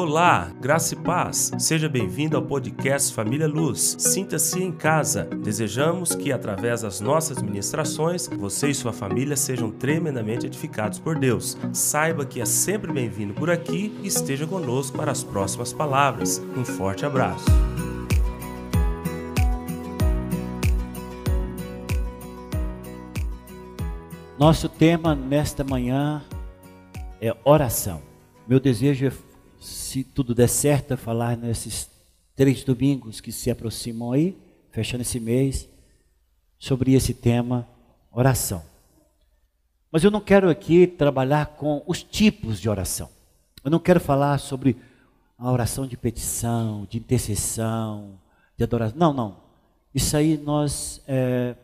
Olá, graça e paz. Seja bem-vindo ao podcast Família Luz. Sinta-se em casa. Desejamos que, através das nossas ministrações, você e sua família sejam tremendamente edificados por Deus. Saiba que é sempre bem-vindo por aqui e esteja conosco para as próximas palavras. Um forte abraço. Nosso tema nesta manhã é oração. Meu desejo é se tudo der certo, falar nesses três domingos que se aproximam aí, fechando esse mês, sobre esse tema, oração. Mas eu não quero aqui trabalhar com os tipos de oração. Eu não quero falar sobre a oração de petição, de intercessão, de adoração. Não, não. Isso aí nós é,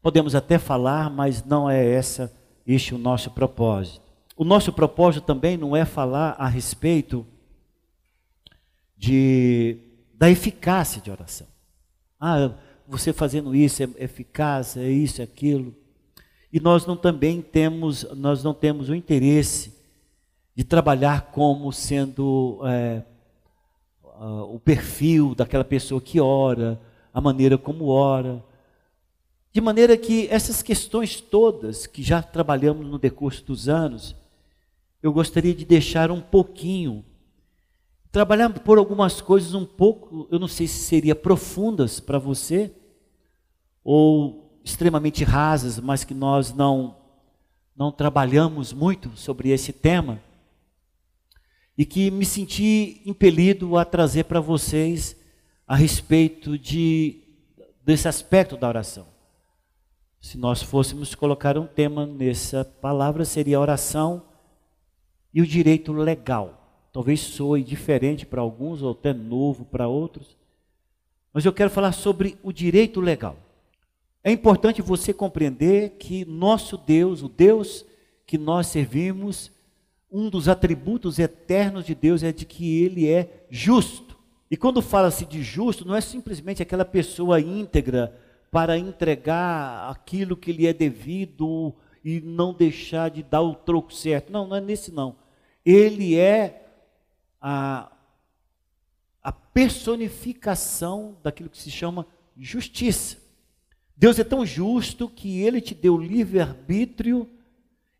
podemos até falar, mas não é essa este o nosso propósito. O nosso propósito também não é falar a respeito de, da eficácia de oração. Ah, você fazendo isso é eficaz, é isso, é aquilo. E nós não também temos, nós não temos o interesse de trabalhar como sendo é, o perfil daquela pessoa que ora, a maneira como ora. De maneira que essas questões todas que já trabalhamos no decurso dos anos, eu gostaria de deixar um pouquinho trabalhar por algumas coisas um pouco, eu não sei se seria profundas para você ou extremamente rasas, mas que nós não não trabalhamos muito sobre esse tema e que me senti impelido a trazer para vocês a respeito de desse aspecto da oração. Se nós fôssemos colocar um tema nessa palavra seria oração e o direito legal. Talvez soe diferente para alguns ou até novo para outros. Mas eu quero falar sobre o direito legal. É importante você compreender que nosso Deus, o Deus que nós servimos, um dos atributos eternos de Deus é de que ele é justo. E quando fala-se de justo, não é simplesmente aquela pessoa íntegra para entregar aquilo que lhe é devido e não deixar de dar o troco certo. Não, não é nesse não. Ele é a, a personificação daquilo que se chama justiça. Deus é tão justo que ele te deu livre-arbítrio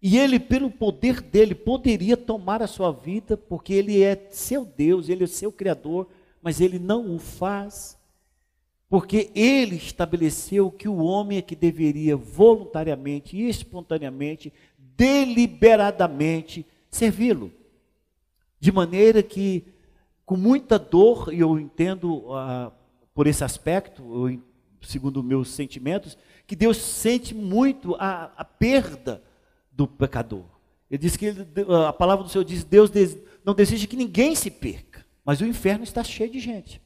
e ele, pelo poder dele, poderia tomar a sua vida, porque ele é seu Deus, ele é seu Criador, mas ele não o faz, porque ele estabeleceu que o homem é que deveria voluntariamente espontaneamente, deliberadamente, servi-lo. De maneira que, com muita dor, e eu entendo uh, por esse aspecto, eu, segundo meus sentimentos, que Deus sente muito a, a perda do pecador. Ele diz que ele, a palavra do Senhor diz: Deus não deseja que ninguém se perca, mas o inferno está cheio de gente.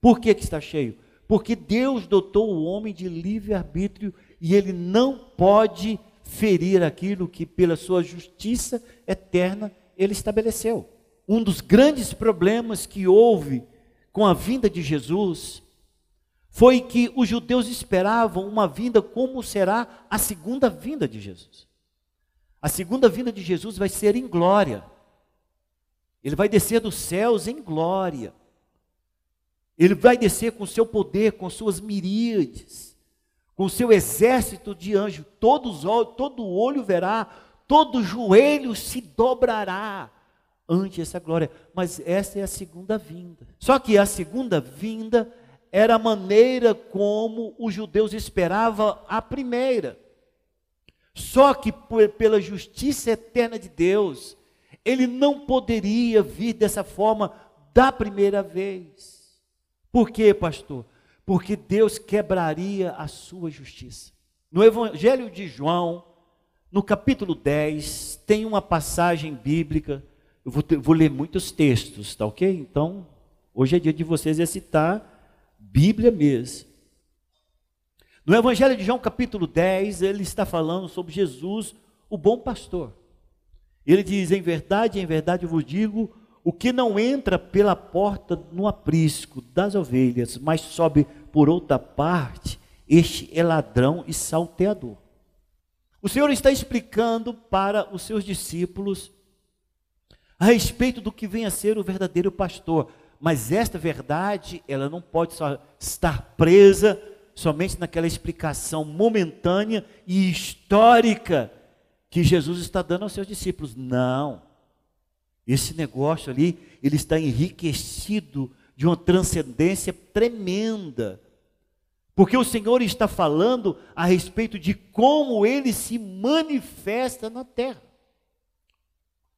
Por que, que está cheio? Porque Deus dotou o homem de livre-arbítrio e ele não pode ferir aquilo que, pela sua justiça eterna, ele estabeleceu um dos grandes problemas que houve com a vinda de Jesus foi que os judeus esperavam uma vinda como será a segunda vinda de Jesus. A segunda vinda de Jesus vai ser em glória. Ele vai descer dos céus em glória. Ele vai descer com seu poder, com suas miríades, com seu exército de anjos. Todos, todo olho verá, todo joelho se dobrará ante essa glória. Mas essa é a segunda vinda. Só que a segunda vinda era a maneira como os judeus esperavam a primeira. Só que por, pela justiça eterna de Deus, ele não poderia vir dessa forma da primeira vez. Por quê, pastor? Porque Deus quebraria a sua justiça. No Evangelho de João, no capítulo 10, tem uma passagem bíblica eu vou, ter, vou ler muitos textos, tá ok? Então, hoje é dia de vocês exercitar Bíblia mesmo. No Evangelho de João, capítulo 10, ele está falando sobre Jesus, o bom pastor. Ele diz: Em verdade, em verdade eu vos digo, o que não entra pela porta no aprisco das ovelhas, mas sobe por outra parte, este é ladrão e salteador. O Senhor está explicando para os seus discípulos a respeito do que vem a ser o verdadeiro pastor. Mas esta verdade, ela não pode só estar presa somente naquela explicação momentânea e histórica que Jesus está dando aos seus discípulos. Não. Esse negócio ali, ele está enriquecido de uma transcendência tremenda. Porque o Senhor está falando a respeito de como ele se manifesta na terra.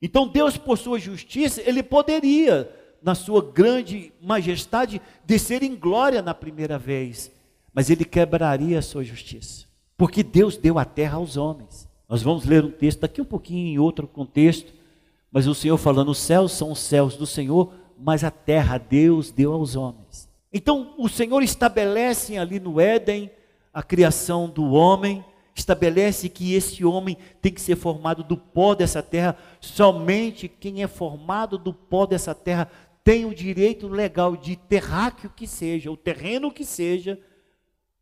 Então, Deus, por sua justiça, ele poderia, na sua grande majestade, descer em glória na primeira vez, mas ele quebraria a sua justiça. Porque Deus deu a terra aos homens. Nós vamos ler um texto daqui um pouquinho em outro contexto, mas o Senhor falando: os céus são os céus do Senhor, mas a terra Deus deu aos homens. Então o Senhor estabelece ali no Éden a criação do homem, estabelece que esse homem tem que ser formado do pó dessa terra. Somente quem é formado do pó dessa terra tem o direito legal de terráqueo que seja, o terreno que seja,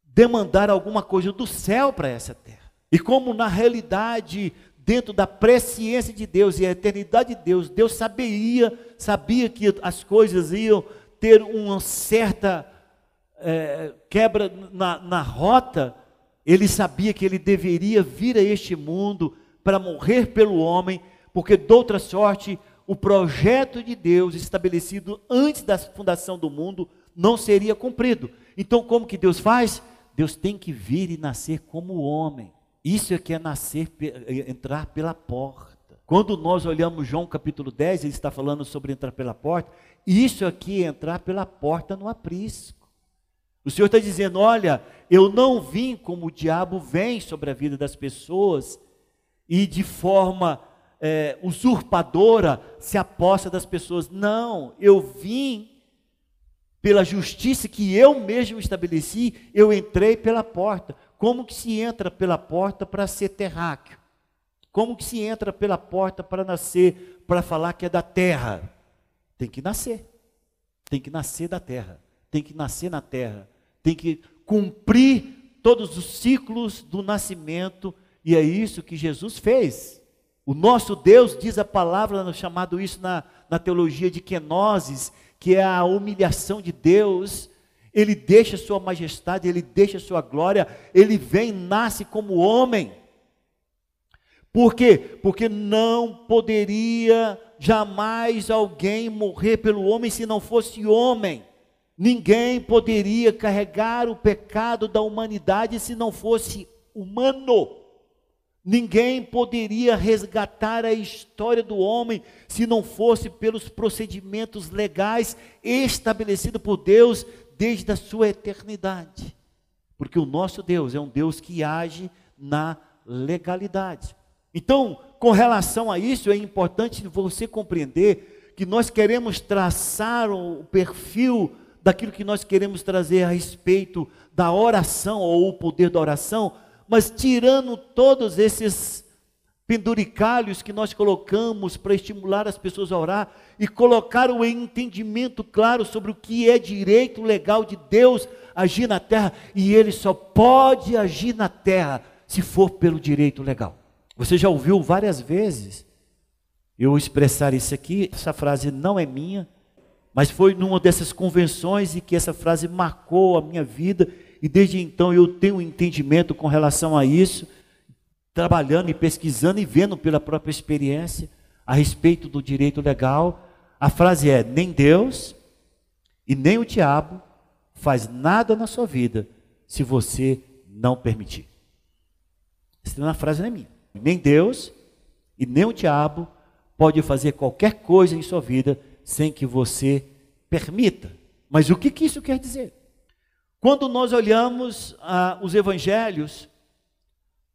demandar alguma coisa do céu para essa terra. E como na realidade dentro da presciência de Deus e a eternidade de Deus, Deus sabia, sabia que as coisas iam ter uma certa é, quebra na, na rota, ele sabia que ele deveria vir a este mundo para morrer pelo homem, porque de outra sorte, o projeto de Deus estabelecido antes da fundação do mundo não seria cumprido. Então, como que Deus faz? Deus tem que vir e nascer como homem. Isso é que é nascer, é, entrar pela porta. Quando nós olhamos João capítulo 10, ele está falando sobre entrar pela porta. Isso aqui é entrar pela porta no aprisco. O Senhor está dizendo: olha, eu não vim como o diabo vem sobre a vida das pessoas e de forma é, usurpadora se aposta das pessoas. Não, eu vim pela justiça que eu mesmo estabeleci, eu entrei pela porta. Como que se entra pela porta para ser terráqueo? Como que se entra pela porta para nascer, para falar que é da terra? Tem que nascer. Tem que nascer da terra. Tem que nascer na terra. Tem que cumprir todos os ciclos do nascimento. E é isso que Jesus fez. O nosso Deus, diz a palavra, chamado isso na, na teologia de kenosis, que é a humilhação de Deus ele deixa sua majestade, ele deixa sua glória, ele vem, nasce como homem. Por quê? Porque não poderia jamais alguém morrer pelo homem se não fosse homem. Ninguém poderia carregar o pecado da humanidade se não fosse humano. Ninguém poderia resgatar a história do homem se não fosse pelos procedimentos legais estabelecidos por Deus desde a sua eternidade. Porque o nosso Deus é um Deus que age na legalidade. Então, com relação a isso, é importante você compreender que nós queremos traçar o perfil daquilo que nós queremos trazer a respeito da oração ou o poder da oração, mas tirando todos esses penduricalhos que nós colocamos para estimular as pessoas a orar e colocar o entendimento claro sobre o que é direito legal de Deus agir na terra, e ele só pode agir na terra se for pelo direito legal. Você já ouviu várias vezes eu expressar isso aqui, essa frase não é minha, mas foi numa dessas convenções e que essa frase marcou a minha vida, e desde então eu tenho um entendimento com relação a isso trabalhando e pesquisando e vendo pela própria experiência a respeito do direito legal. A frase é: nem Deus e nem o diabo faz nada na sua vida se você não permitir. Essa é frase não é minha. Nem Deus e nem o diabo pode fazer qualquer coisa em sua vida sem que você permita. Mas o que, que isso quer dizer? Quando nós olhamos ah, os evangelhos,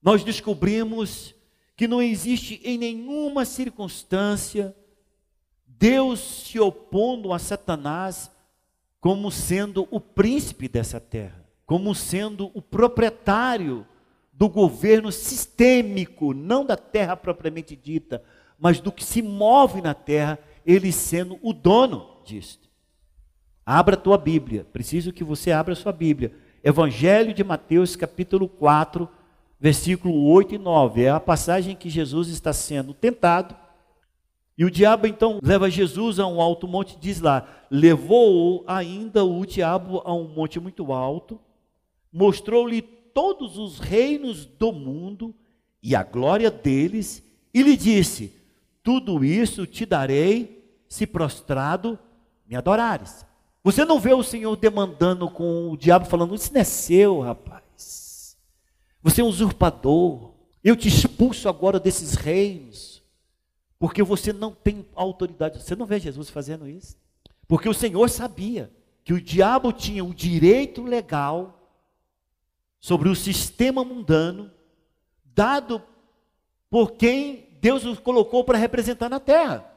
nós descobrimos que não existe em nenhuma circunstância Deus se opondo a Satanás como sendo o príncipe dessa terra, como sendo o proprietário do governo sistêmico, não da terra propriamente dita, mas do que se move na terra, ele sendo o dono disto. Abra a tua Bíblia, preciso que você abra a sua Bíblia. Evangelho de Mateus, capítulo 4, versículo 8 e 9. É a passagem que Jesus está sendo tentado E o diabo então leva Jesus a um alto monte, diz lá: levou ainda o diabo a um monte muito alto, mostrou-lhe todos os reinos do mundo e a glória deles, e lhe disse: Tudo isso te darei, se prostrado me adorares. Você não vê o Senhor demandando com o diabo, falando: Isso não é seu, rapaz. Você é um usurpador. Eu te expulso agora desses reinos porque você não tem autoridade. Você não vê Jesus fazendo isso? Porque o Senhor sabia que o diabo tinha o direito legal sobre o sistema mundano dado por quem Deus os colocou para representar na terra.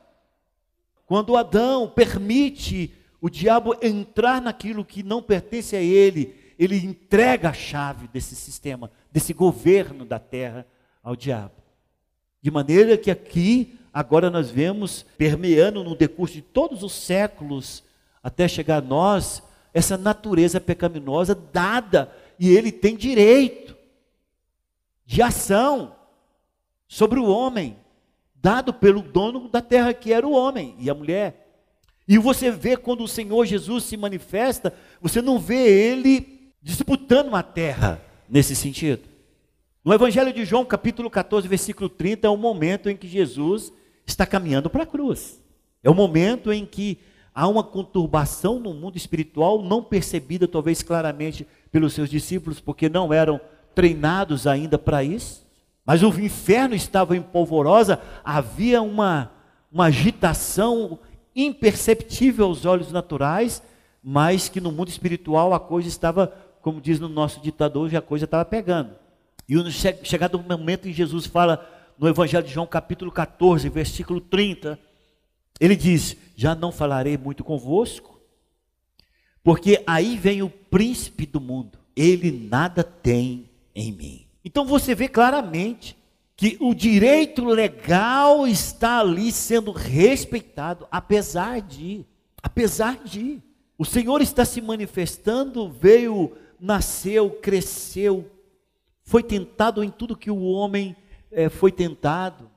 Quando Adão permite o diabo entrar naquilo que não pertence a ele, ele entrega a chave desse sistema, desse governo da terra ao diabo. De maneira que aqui agora nós vemos permeando no decurso de todos os séculos, até chegar a nós, essa natureza pecaminosa dada, e ele tem direito de ação sobre o homem, dado pelo dono da terra, que era o homem e a mulher. E você vê quando o Senhor Jesus se manifesta, você não vê ele disputando uma terra nesse sentido. No Evangelho de João, capítulo 14, versículo 30, é o momento em que Jesus está caminhando para a cruz. É o momento em que há uma conturbação no mundo espiritual não percebida talvez claramente pelos seus discípulos, porque não eram treinados ainda para isso. Mas o inferno estava em polvorosa, havia uma, uma agitação imperceptível aos olhos naturais, mas que no mundo espiritual a coisa estava, como diz no nosso ditador, já a coisa estava pegando. E chegado o momento em Jesus fala no Evangelho de João, capítulo 14, versículo 30, ele diz: Já não falarei muito convosco, porque aí vem o príncipe do mundo, ele nada tem em mim. Então você vê claramente que o direito legal está ali sendo respeitado, apesar de, apesar de. O Senhor está se manifestando, veio, nasceu, cresceu, foi tentado em tudo que o homem é, foi tentado.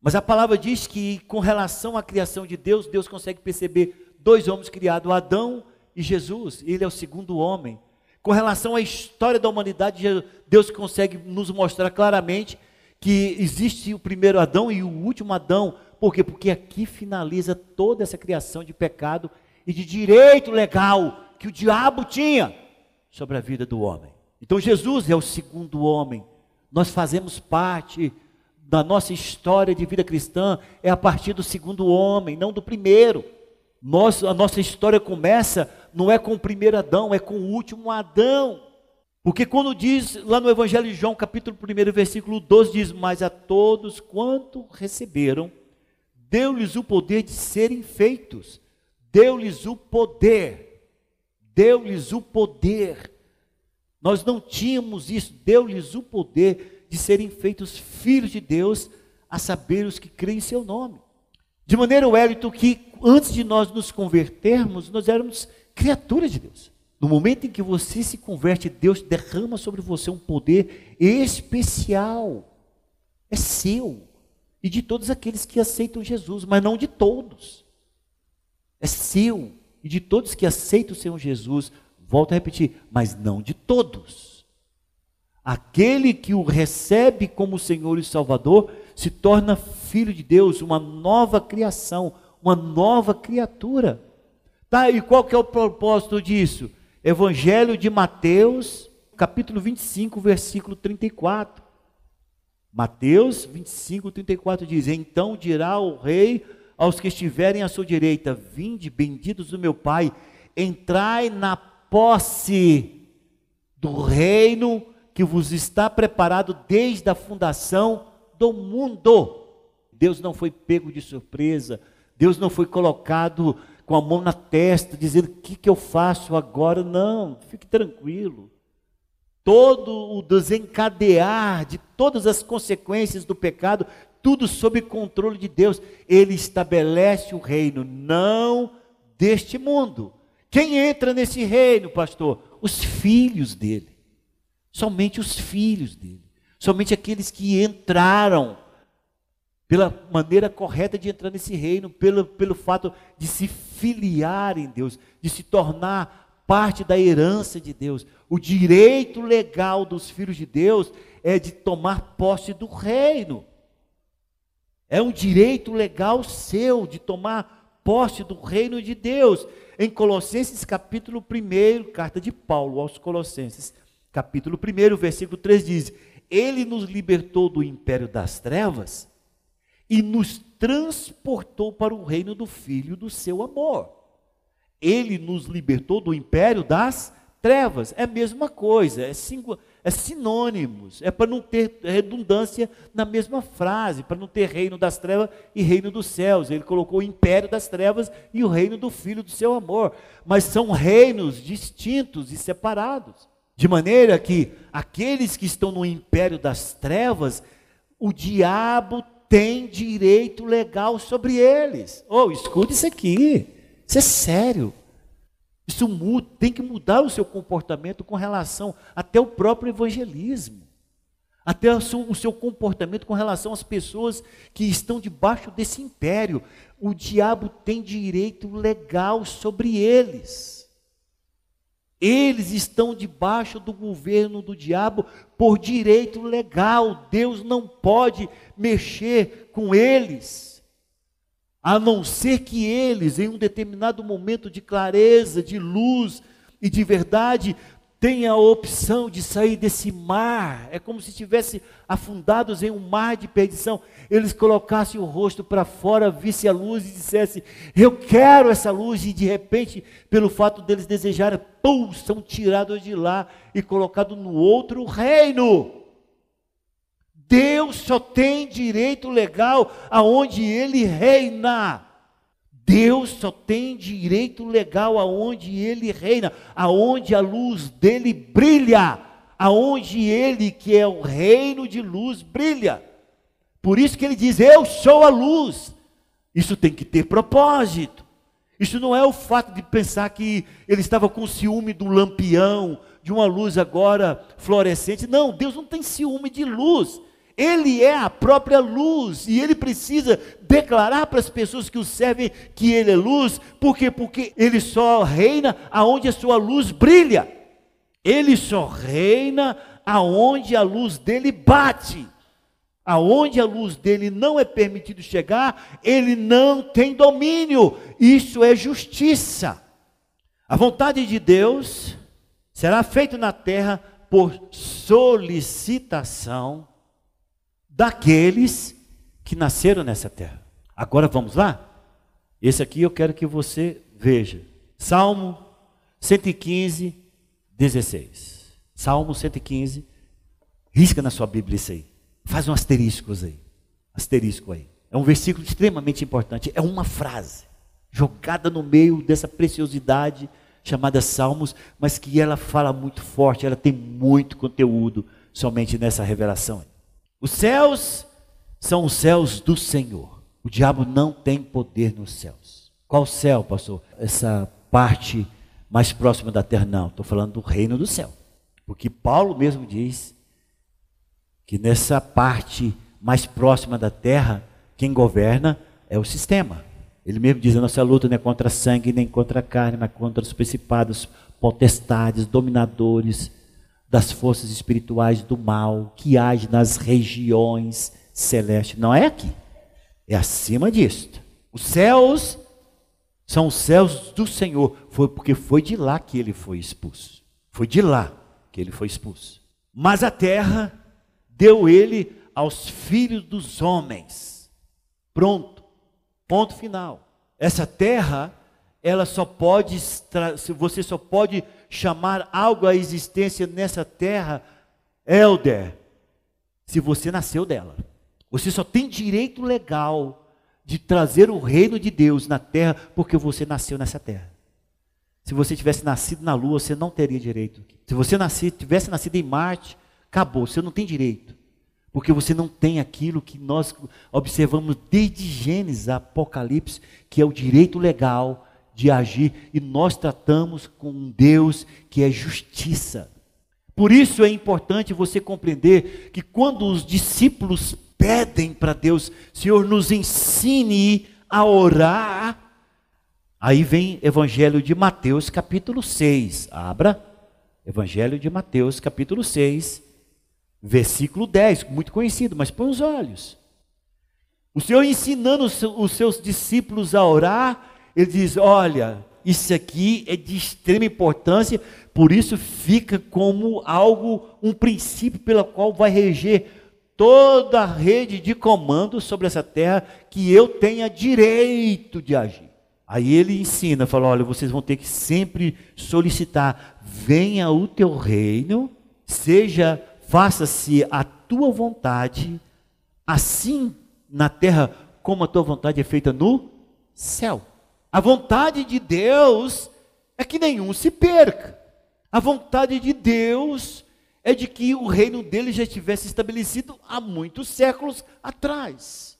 Mas a palavra diz que, com relação à criação de Deus, Deus consegue perceber dois homens criados, Adão e Jesus. Ele é o segundo homem. Com relação à história da humanidade, Deus consegue nos mostrar claramente que existe o primeiro Adão e o último Adão. Por quê? Porque aqui finaliza toda essa criação de pecado e de direito legal que o diabo tinha sobre a vida do homem. Então Jesus é o segundo homem nós fazemos parte da nossa história de vida cristã é a partir do segundo homem, não do primeiro. Nós, a nossa história começa não é com o primeiro Adão, é com o último Adão. Porque quando diz lá no Evangelho de João, capítulo 1, versículo 12, diz: Mas a todos quanto receberam, deu-lhes o poder de serem feitos, deu-lhes o poder, deu-lhes o poder nós não tínhamos isso, deu-lhes o poder de serem feitos filhos de Deus, a saber os que creem em seu nome. De maneira, Wellington, que antes de nós nos convertermos, nós éramos criaturas de Deus. No momento em que você se converte, Deus derrama sobre você um poder especial. É seu. E de todos aqueles que aceitam Jesus, mas não de todos. É seu. E de todos que aceitam o Senhor Jesus, Volto a repetir, mas não de todos. Aquele que o recebe como Senhor e Salvador se torna filho de Deus, uma nova criação, uma nova criatura. Tá, e qual que é o propósito disso? Evangelho de Mateus, capítulo 25, versículo 34. Mateus 25, 34 diz: Então dirá o rei aos que estiverem à sua direita: Vinde, benditos do meu Pai, entrai na posse do reino que vos está preparado desde a fundação do mundo. Deus não foi pego de surpresa, Deus não foi colocado com a mão na testa, dizendo: o que, que eu faço agora? Não, fique tranquilo. Todo o desencadear de todas as consequências do pecado, tudo sob controle de Deus. Ele estabelece o reino, não deste mundo, quem entra nesse reino, pastor? Os filhos dele. Somente os filhos dele. Somente aqueles que entraram pela maneira correta de entrar nesse reino, pelo, pelo fato de se filiar em Deus, de se tornar parte da herança de Deus. O direito legal dos filhos de Deus é de tomar posse do reino. É um direito legal seu de tomar posse do reino de Deus. Em Colossenses capítulo 1, carta de Paulo aos Colossenses, capítulo 1, versículo 3 diz: Ele nos libertou do império das trevas e nos transportou para o reino do Filho do seu amor. Ele nos libertou do império das trevas. É a mesma coisa, é, é sinônimos. É para não ter redundância na mesma frase, para não ter reino das trevas e reino dos céus. Ele colocou o império das trevas e o reino do Filho do seu amor. Mas são reinos distintos e separados. De maneira que aqueles que estão no império das trevas, o diabo tem direito legal sobre eles. Oh, escute isso aqui. Isso é sério. Isso muda, tem que mudar o seu comportamento com relação até o próprio evangelismo. Até o seu, o seu comportamento com relação às pessoas que estão debaixo desse império. O diabo tem direito legal sobre eles. Eles estão debaixo do governo do diabo por direito legal. Deus não pode mexer com eles, a não ser que eles, em um determinado momento de clareza, de luz e de verdade, tem a opção de sair desse mar, é como se estivessem afundados em um mar de perdição. Eles colocassem o rosto para fora, vissem a luz e dissessem: Eu quero essa luz, e de repente, pelo fato deles desejarem, pum, são tirados de lá e colocados no outro reino. Deus só tem direito legal aonde ele reina. Deus só tem direito legal aonde ele reina, aonde a luz dele brilha, aonde ele, que é o reino de luz, brilha. Por isso que ele diz: Eu sou a luz. Isso tem que ter propósito. Isso não é o fato de pensar que ele estava com ciúme do lampião, de uma luz agora fluorescente. Não, Deus não tem ciúme de luz. Ele é a própria luz e ele precisa declarar para as pessoas que o servem que ele é luz, por quê? Porque ele só reina aonde a sua luz brilha. Ele só reina aonde a luz dele bate. Aonde a luz dele não é permitido chegar, ele não tem domínio. Isso é justiça. A vontade de Deus será feita na terra por solicitação daqueles que nasceram nessa terra. Agora vamos lá? Esse aqui eu quero que você veja. Salmo 115, 16. Salmo 115. Risca na sua Bíblia isso aí. Faz um asterisco aí. Asterisco aí. É um versículo extremamente importante. É uma frase jogada no meio dessa preciosidade chamada Salmos, mas que ela fala muito forte, ela tem muito conteúdo somente nessa revelação. Os céus são os céus do Senhor. O diabo não tem poder nos céus. Qual céu, pastor? Essa parte mais próxima da terra. Não, estou falando do reino do céu. Porque Paulo mesmo diz que nessa parte mais próxima da terra, quem governa é o sistema. Ele mesmo diz: a nossa luta não é contra sangue nem contra carne, mas contra os principados, potestades, dominadores das forças espirituais do mal que age nas regiões celestes. Não é aqui, é acima disto. Os céus são os céus do Senhor. Foi porque foi de lá que ele foi expulso. Foi de lá que ele foi expulso. Mas a terra deu ele aos filhos dos homens. Pronto. Ponto final. Essa terra, ela só pode, você só pode chamar algo à existência nessa terra, Elder, se você nasceu dela. Você só tem direito legal de trazer o reino de Deus na terra porque você nasceu nessa terra. Se você tivesse nascido na lua, você não teria direito. Se você nasci, tivesse nascido em Marte, acabou, você não tem direito. Porque você não tem aquilo que nós observamos desde Gênesis Apocalipse, que é o direito legal de agir e nós tratamos com um Deus que é justiça. Por isso é importante você compreender que quando os discípulos pedem para Deus, Senhor, nos ensine a orar. Aí vem Evangelho de Mateus, capítulo 6. Abra. Evangelho de Mateus, capítulo 6, versículo 10, muito conhecido, mas põe os olhos. O Senhor ensinando os seus discípulos a orar, ele diz: Olha, isso aqui é de extrema importância, por isso fica como algo, um princípio pelo qual vai reger toda a rede de comando sobre essa terra, que eu tenha direito de agir. Aí ele ensina, fala: olha, vocês vão ter que sempre solicitar: venha o teu reino, seja, faça-se a tua vontade, assim na terra como a tua vontade é feita no céu. A vontade de Deus é que nenhum se perca. A vontade de Deus é de que o reino dele já estivesse estabelecido há muitos séculos atrás.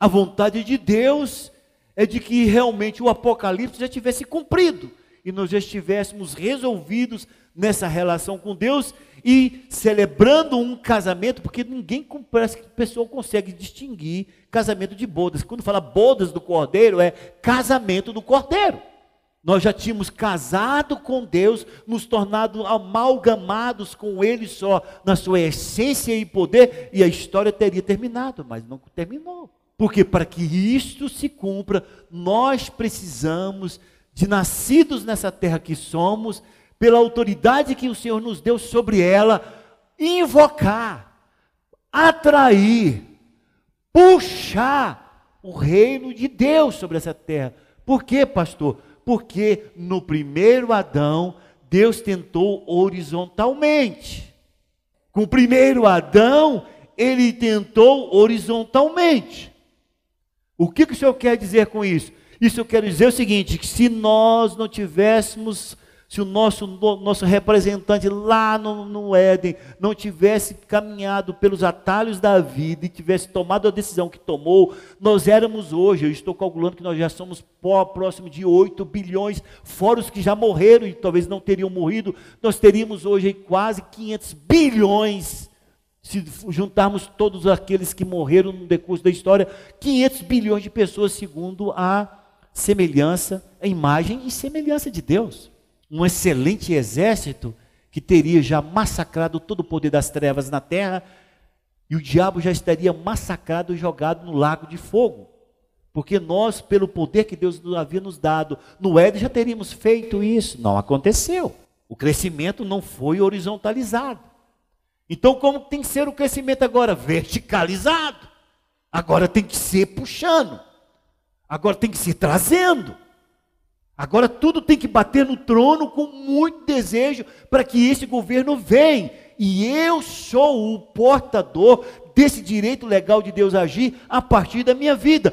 A vontade de Deus é de que realmente o Apocalipse já tivesse cumprido e nós já estivéssemos resolvidos nessa relação com Deus e celebrando um casamento, porque ninguém parece que pessoa consegue distinguir casamento de bodas. Quando fala bodas do cordeiro, é casamento do cordeiro. Nós já tínhamos casado com Deus, nos tornado amalgamados com Ele só, na sua essência e poder, e a história teria terminado, mas não terminou. Porque para que isto se cumpra, nós precisamos de nascidos nessa terra que somos, pela autoridade que o Senhor nos deu sobre ela, invocar, atrair, puxar o reino de Deus sobre essa terra. Por quê, pastor? Porque no primeiro Adão, Deus tentou horizontalmente. Com o primeiro Adão, ele tentou horizontalmente. O que, que o Senhor quer dizer com isso? Isso eu quero dizer o seguinte: que se nós não tivéssemos, se o nosso, nosso representante lá no, no Éden não tivesse caminhado pelos atalhos da vida e tivesse tomado a decisão que tomou, nós éramos hoje, eu estou calculando que nós já somos próximo de 8 bilhões, fora os que já morreram e talvez não teriam morrido, nós teríamos hoje quase 500 bilhões se juntarmos todos aqueles que morreram no decurso da história, 500 bilhões de pessoas, segundo a semelhança, a imagem e semelhança de Deus. Um excelente exército que teria já massacrado todo o poder das trevas na terra, e o diabo já estaria massacrado e jogado no lago de fogo. Porque nós, pelo poder que Deus havia nos dado, no Éden já teríamos feito isso. Não aconteceu. O crescimento não foi horizontalizado. Então, como tem que ser o crescimento agora? Verticalizado. Agora tem que ser puxando. Agora tem que ser trazendo. Agora tudo tem que bater no trono com muito desejo para que esse governo venha. E eu sou o portador desse direito legal de Deus agir a partir da minha vida.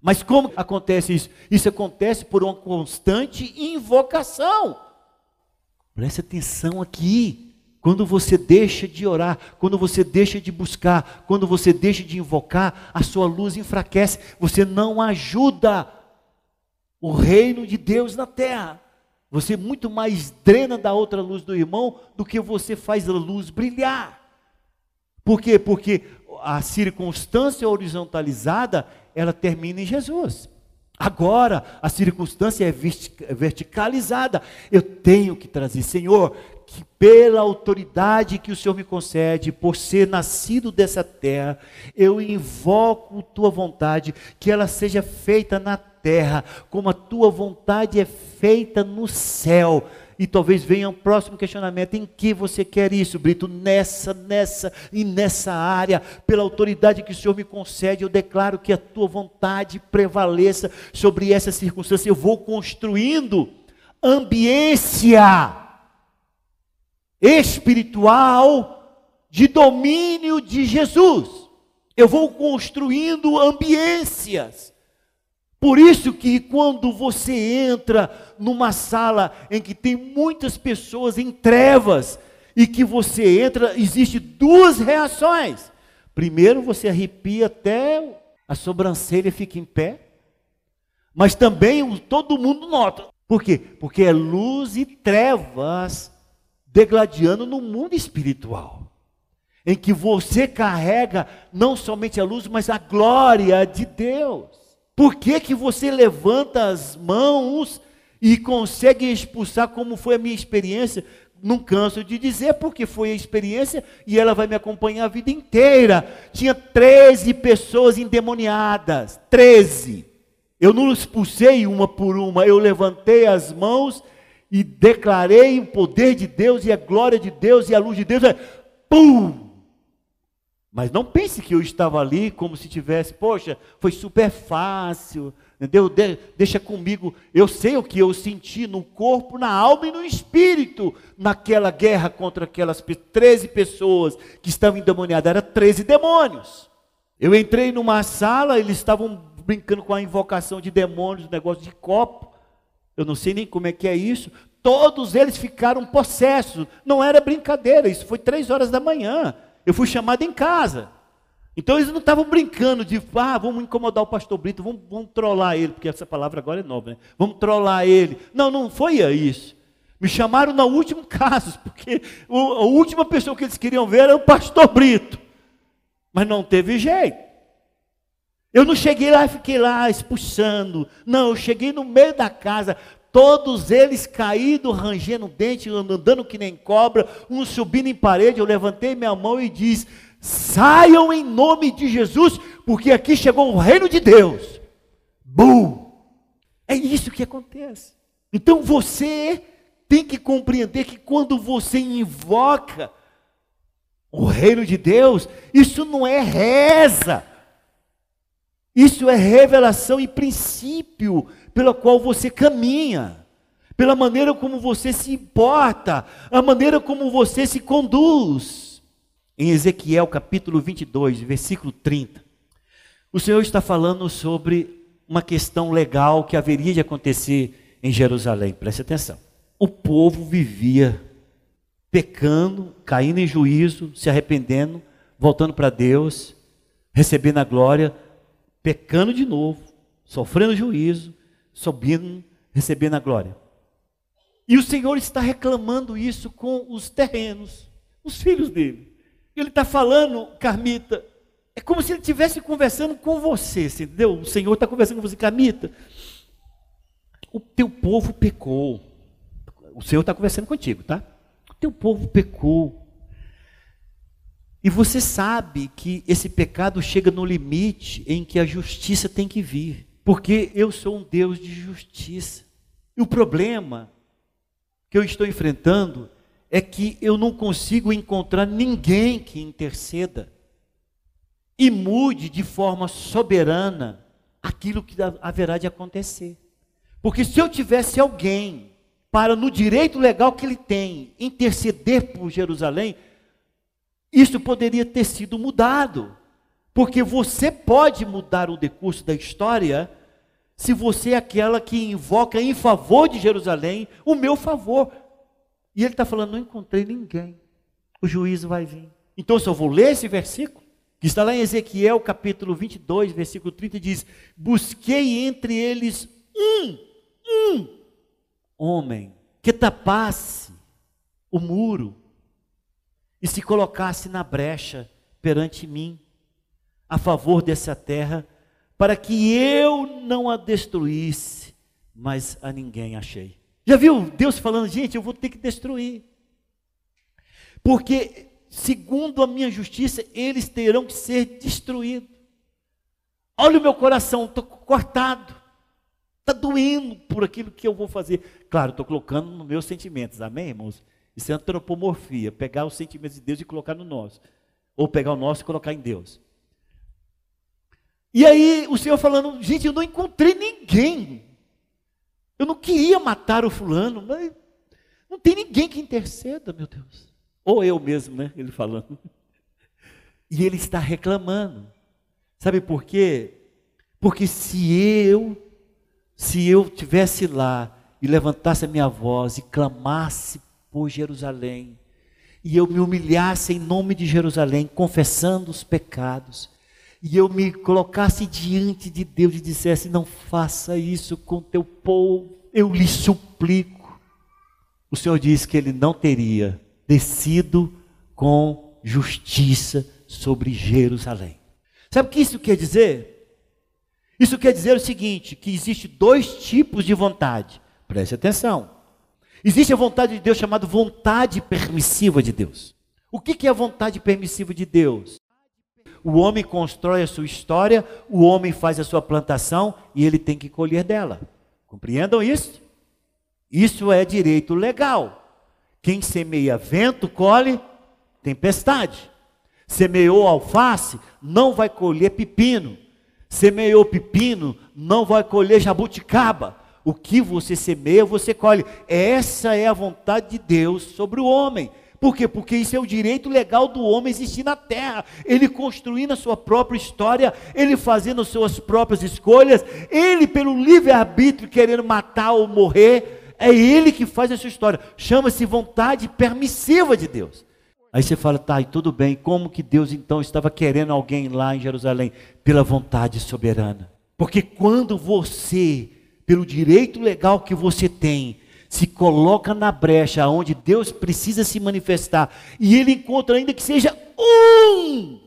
Mas como acontece isso? Isso acontece por uma constante invocação. Preste atenção aqui. Quando você deixa de orar, quando você deixa de buscar, quando você deixa de invocar, a sua luz enfraquece. Você não ajuda o reino de Deus na terra. Você muito mais drena da outra luz do irmão do que você faz a luz brilhar. Por quê? Porque a circunstância horizontalizada, ela termina em Jesus. Agora a circunstância é verticalizada. Eu tenho que trazer, Senhor, que pela autoridade que o Senhor me concede, por ser nascido dessa terra, eu invoco tua vontade, que ela seja feita na terra, como a tua vontade é feita no céu. E talvez venha um próximo questionamento: em que você quer isso, Brito? Nessa, nessa e nessa área, pela autoridade que o Senhor me concede, eu declaro que a tua vontade prevaleça sobre essa circunstância. Eu vou construindo ambiência espiritual de domínio de Jesus. Eu vou construindo ambiências. Por isso que quando você entra numa sala em que tem muitas pessoas em trevas e que você entra, existe duas reações. Primeiro você arrepia até a sobrancelha fica em pé, mas também todo mundo nota. Por quê? Porque é luz e trevas degladiando no mundo espiritual. em que você carrega não somente a luz, mas a glória de Deus. Por que, que você levanta as mãos e consegue expulsar, como foi a minha experiência? Não canso de dizer, porque foi a experiência e ela vai me acompanhar a vida inteira. Tinha 13 pessoas endemoniadas. 13. Eu não expulsei uma por uma, eu levantei as mãos e declarei o poder de Deus e a glória de Deus e a luz de Deus. Pum! Mas não pense que eu estava ali como se tivesse, poxa, foi super fácil, entendeu? De, deixa comigo. Eu sei o que eu senti no corpo, na alma e no espírito naquela guerra contra aquelas 13 pessoas que estavam endemoniadas. Eram 13 demônios. Eu entrei numa sala, eles estavam brincando com a invocação de demônios, negócio de copo. Eu não sei nem como é que é isso. Todos eles ficaram possessos. Não era brincadeira, isso foi três horas da manhã. Eu fui chamado em casa. Então eles não estavam brincando de, ah, vamos incomodar o pastor Brito, vamos, vamos trollar ele, porque essa palavra agora é nova, né? Vamos trollar ele. Não, não foi isso. Me chamaram no último caso, porque a última pessoa que eles queriam ver era o pastor Brito. Mas não teve jeito. Eu não cheguei lá e fiquei lá expulsando. Não, eu cheguei no meio da casa, todos eles caídos, rangendo dente, andando que nem cobra, um subindo em parede. Eu levantei minha mão e disse: Saiam em nome de Jesus, porque aqui chegou o reino de Deus. Bum! É isso que acontece. Então você tem que compreender que quando você invoca o reino de Deus, isso não é reza. Isso é revelação e princípio pela qual você caminha, pela maneira como você se importa, a maneira como você se conduz. Em Ezequiel capítulo 22, versículo 30, o Senhor está falando sobre uma questão legal que haveria de acontecer em Jerusalém. Preste atenção. O povo vivia pecando, caindo em juízo, se arrependendo, voltando para Deus, recebendo a glória, pecando de novo, sofrendo juízo, subindo, recebendo a glória. E o Senhor está reclamando isso com os terrenos, os filhos dele. Ele está falando, Carmita, é como se ele estivesse conversando com você, entendeu? O Senhor está conversando com você, Carmita. O teu povo pecou. O Senhor está conversando contigo, tá? O teu povo pecou. E você sabe que esse pecado chega no limite em que a justiça tem que vir porque eu sou um Deus de justiça. E o problema que eu estou enfrentando é que eu não consigo encontrar ninguém que interceda e mude de forma soberana aquilo que haverá de acontecer. Porque se eu tivesse alguém para, no direito legal que ele tem, interceder por Jerusalém, isso poderia ter sido mudado. Porque você pode mudar o decurso da história se você é aquela que invoca em favor de Jerusalém o meu favor. E ele está falando: não encontrei ninguém. O juízo vai vir. Então, se eu vou ler esse versículo, que está lá em Ezequiel capítulo 22, versículo 30, diz: Busquei entre eles um, um homem que tapasse o muro e se colocasse na brecha perante mim a favor dessa terra, para que eu não a destruísse, mas a ninguém achei. Já viu Deus falando, gente, eu vou ter que destruir. Porque, segundo a minha justiça, eles terão que ser destruídos. Olha o meu coração, estou cortado. Está doendo por aquilo que eu vou fazer. Claro, estou colocando nos meus sentimentos, amém, irmãos? Isso é antropomorfia, pegar os sentimentos de Deus e colocar no nosso. Ou pegar o nosso e colocar em Deus. E aí o Senhor falando, gente, eu não encontrei ninguém. Eu não queria matar o fulano, mas não tem ninguém que interceda, meu Deus. Ou eu mesmo, né? Ele falando. E ele está reclamando. Sabe por quê? Porque se eu, se eu tivesse lá e levantasse a minha voz e clamasse por Jerusalém, e eu me humilhasse em nome de Jerusalém, confessando os pecados, e eu me colocasse diante de Deus e dissesse: Não faça isso com teu povo, eu lhe suplico. O Senhor disse que ele não teria descido com justiça sobre Jerusalém. Sabe o que isso quer dizer? Isso quer dizer o seguinte: que existe dois tipos de vontade. Preste atenção. Existe a vontade de Deus chamada vontade permissiva de Deus. O que é a vontade permissiva de Deus? O homem constrói a sua história, o homem faz a sua plantação e ele tem que colher dela. Compreendam isso? Isso é direito legal. Quem semeia vento, colhe tempestade. Semeou alface, não vai colher pepino. Semeou pepino, não vai colher jabuticaba. O que você semeia, você colhe. Essa é a vontade de Deus sobre o homem. Por quê? Porque isso é o direito legal do homem existir na terra. Ele construindo a sua própria história, ele fazendo as suas próprias escolhas, ele, pelo livre-arbítrio, querendo matar ou morrer, é ele que faz a sua história. Chama-se vontade permissiva de Deus. Aí você fala, tá, e tudo bem, como que Deus então estava querendo alguém lá em Jerusalém? Pela vontade soberana. Porque quando você, pelo direito legal que você tem, se coloca na brecha onde Deus precisa se manifestar, e ele encontra ainda que seja um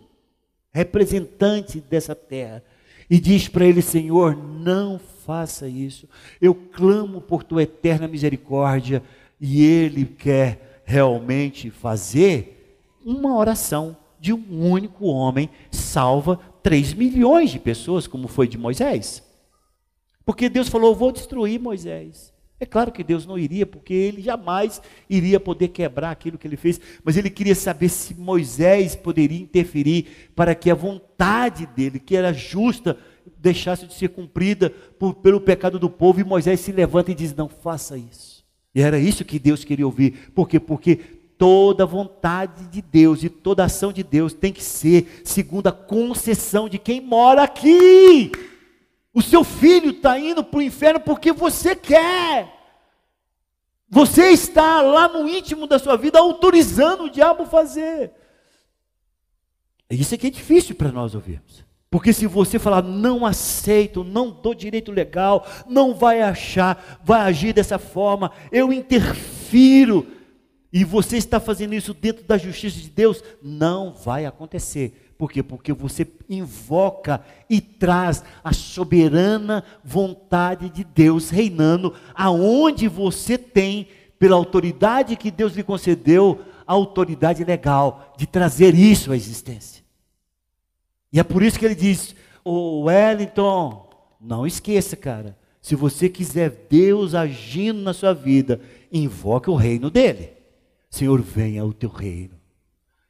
representante dessa terra, e diz para ele: Senhor, não faça isso, eu clamo por tua eterna misericórdia, e ele quer realmente fazer uma oração de um único homem salva 3 milhões de pessoas, como foi de Moisés. Porque Deus falou: Vou destruir Moisés. É claro que Deus não iria, porque ele jamais iria poder quebrar aquilo que ele fez, mas ele queria saber se Moisés poderia interferir para que a vontade dele, que era justa, deixasse de ser cumprida por, pelo pecado do povo, e Moisés se levanta e diz: Não faça isso. E era isso que Deus queria ouvir. Por quê? Porque toda vontade de Deus e toda ação de Deus tem que ser segundo a concessão de quem mora aqui. O seu filho está indo para o inferno porque você quer. Você está lá no íntimo da sua vida autorizando o diabo fazer. Isso aqui é difícil para nós ouvirmos. Porque se você falar, não aceito, não dou direito legal, não vai achar, vai agir dessa forma, eu interfiro, e você está fazendo isso dentro da justiça de Deus, não vai acontecer. Por quê? Porque você invoca e traz a soberana vontade de Deus reinando, aonde você tem, pela autoridade que Deus lhe concedeu, a autoridade legal de trazer isso à existência. E é por isso que ele diz: Ô Wellington, não esqueça, cara, se você quiser Deus agindo na sua vida, invoque o reino dele. Senhor, venha o teu reino.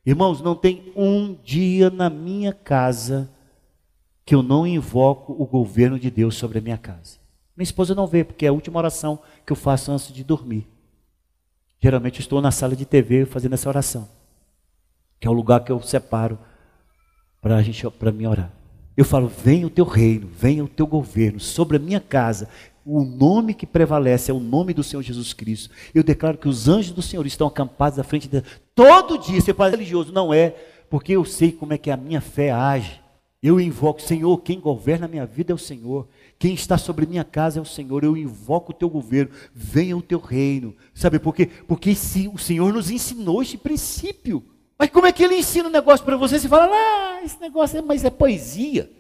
Irmãos, não tem um dia na minha casa que eu não invoco o governo de Deus sobre a minha casa. Minha esposa não vê, porque é a última oração que eu faço antes de dormir. Geralmente estou na sala de TV fazendo essa oração, que é o lugar que eu separo para a gente para mim orar. Eu falo: venha o teu reino, venha o teu governo sobre a minha casa, o nome que prevalece é o nome do Senhor Jesus Cristo. Eu declaro que os anjos do Senhor estão acampados à frente dele. Todo dia, você fala religioso, não é, porque eu sei como é que a minha fé age. Eu invoco, Senhor, quem governa a minha vida é o Senhor. Quem está sobre minha casa é o Senhor. Eu invoco o teu governo. Venha o teu reino. Sabe por quê? Porque se o Senhor nos ensinou este princípio. Mas como é que ele ensina o um negócio para você? Você fala, ah, esse negócio é, mas é poesia.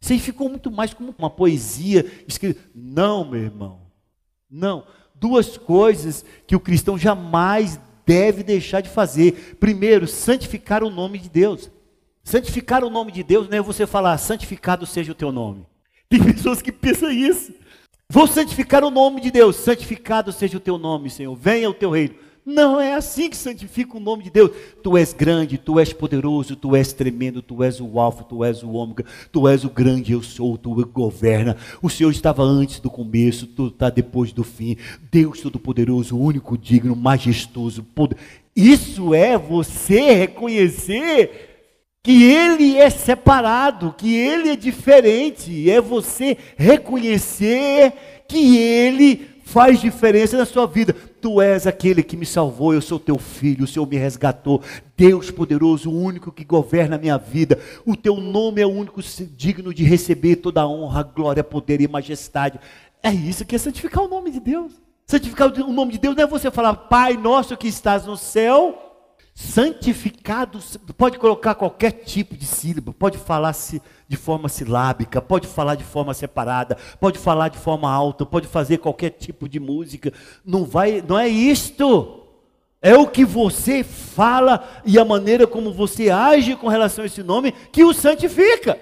Isso aí ficou muito mais como uma poesia escrita. Não, meu irmão. Não. Duas coisas que o cristão jamais deve deixar de fazer. Primeiro, santificar o nome de Deus. Santificar o nome de Deus não é você falar, santificado seja o teu nome. Tem pessoas que pensam isso. Vou santificar o nome de Deus, santificado seja o teu nome, Senhor. Venha o teu reino. Não é assim que santifica o nome de Deus. Tu és grande, tu és poderoso, tu és tremendo, tu és o alfa, tu és o ômega, tu és o grande eu sou, tu governa. O Senhor estava antes do começo, tu está depois do fim. Deus todo-poderoso, único, digno, majestoso, poder. Isso é você reconhecer que ele é separado, que ele é diferente. É você reconhecer que ele faz diferença na sua vida. Tu és aquele que me salvou, eu sou teu filho, o Senhor me resgatou. Deus poderoso, o único que governa a minha vida. O teu nome é o único digno de receber toda a honra, glória, poder e majestade. É isso que é santificar o nome de Deus. Santificar o nome de Deus não é você falar, Pai nosso que estás no céu, santificado, pode colocar qualquer tipo de sílaba, pode falar -se de forma silábica, pode falar de forma separada, pode falar de forma alta, pode fazer qualquer tipo de música. Não vai, não é isto. É o que você fala e a maneira como você age com relação a esse nome que o santifica.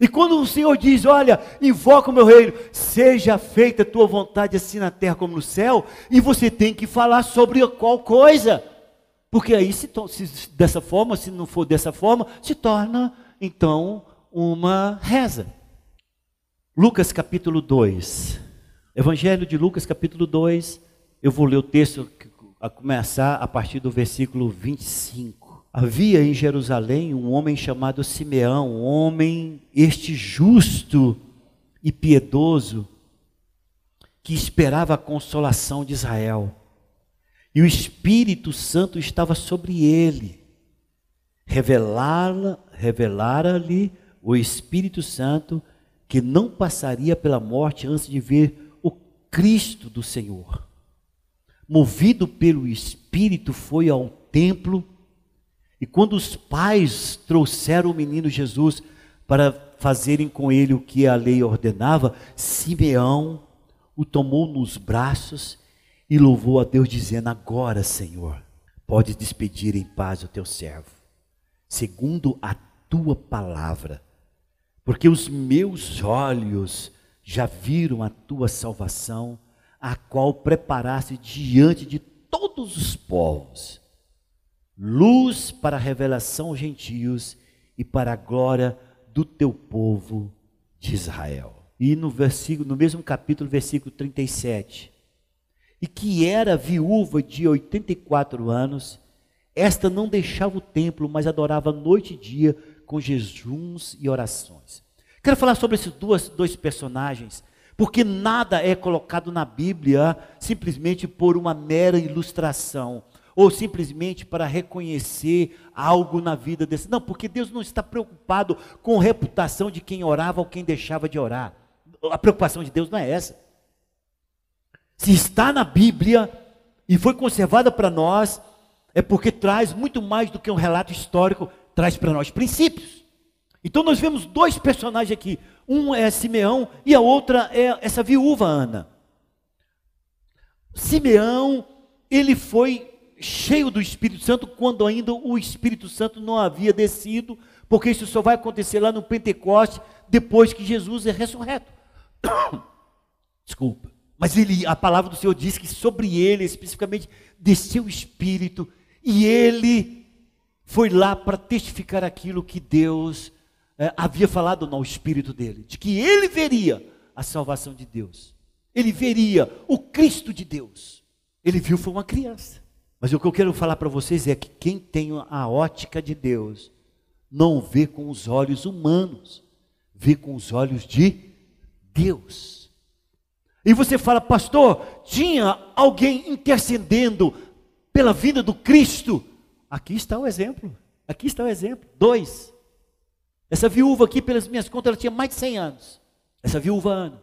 E quando o Senhor diz, olha, invoca o meu reino, seja feita a tua vontade assim na terra como no céu, e você tem que falar sobre qual coisa. Porque aí, se, se, dessa forma, se não for dessa forma, se torna então uma reza. Lucas capítulo 2. Evangelho de Lucas capítulo 2. Eu vou ler o texto a começar a partir do versículo 25. Havia em Jerusalém um homem chamado Simeão, um homem este justo e piedoso, que esperava a consolação de Israel. E o Espírito Santo estava sobre ele. Revelara-lhe revelara o Espírito Santo que não passaria pela morte antes de ver o Cristo do Senhor. Movido pelo Espírito, foi ao templo e quando os pais trouxeram o menino Jesus para fazerem com ele o que a lei ordenava, Simeão o tomou nos braços e louvou a Deus, dizendo: Agora, Senhor, pode despedir em paz o teu servo, segundo a tua palavra, porque os meus olhos já viram a tua salvação, a qual preparaste diante de todos os povos, luz para a revelação aos gentios e para a glória do teu povo de Israel. E no versículo, no mesmo capítulo, versículo 37, e que era viúva de 84 anos, esta não deixava o templo, mas adorava noite e dia com jejuns e orações. Quero falar sobre esses duas, dois personagens, porque nada é colocado na Bíblia simplesmente por uma mera ilustração, ou simplesmente para reconhecer algo na vida desse. Não, porque Deus não está preocupado com a reputação de quem orava ou quem deixava de orar. A preocupação de Deus não é essa. Se está na Bíblia e foi conservada para nós, é porque traz muito mais do que um relato histórico, traz para nós princípios. Então nós vemos dois personagens aqui. Um é Simeão e a outra é essa viúva Ana. Simeão, ele foi cheio do Espírito Santo quando ainda o Espírito Santo não havia descido, porque isso só vai acontecer lá no Pentecoste, depois que Jesus é ressurreto. Desculpa. Mas ele, a palavra do Senhor diz que sobre ele, especificamente, desceu o Espírito, e ele foi lá para testificar aquilo que Deus é, havia falado no Espírito dele, de que ele veria a salvação de Deus, ele veria o Cristo de Deus. Ele viu foi uma criança. Mas o que eu quero falar para vocês é que quem tem a ótica de Deus não vê com os olhos humanos, vê com os olhos de Deus. E você fala, pastor, tinha alguém intercedendo pela vida do Cristo. Aqui está o exemplo. Aqui está o exemplo. Dois. Essa viúva aqui, pelas minhas contas, ela tinha mais de 100 anos. Essa viúva Ana.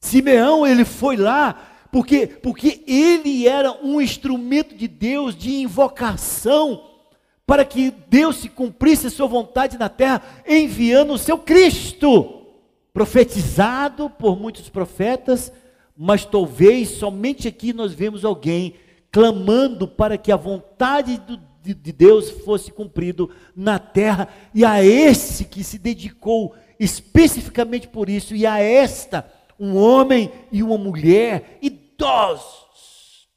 Simeão, ele foi lá porque, porque ele era um instrumento de Deus de invocação para que Deus se cumprisse a sua vontade na terra, enviando o seu Cristo profetizado por muitos profetas, mas talvez somente aqui nós vemos alguém clamando para que a vontade do, de, de Deus fosse cumprido na terra, e a esse que se dedicou especificamente por isso, e a esta, um homem e uma mulher idosos,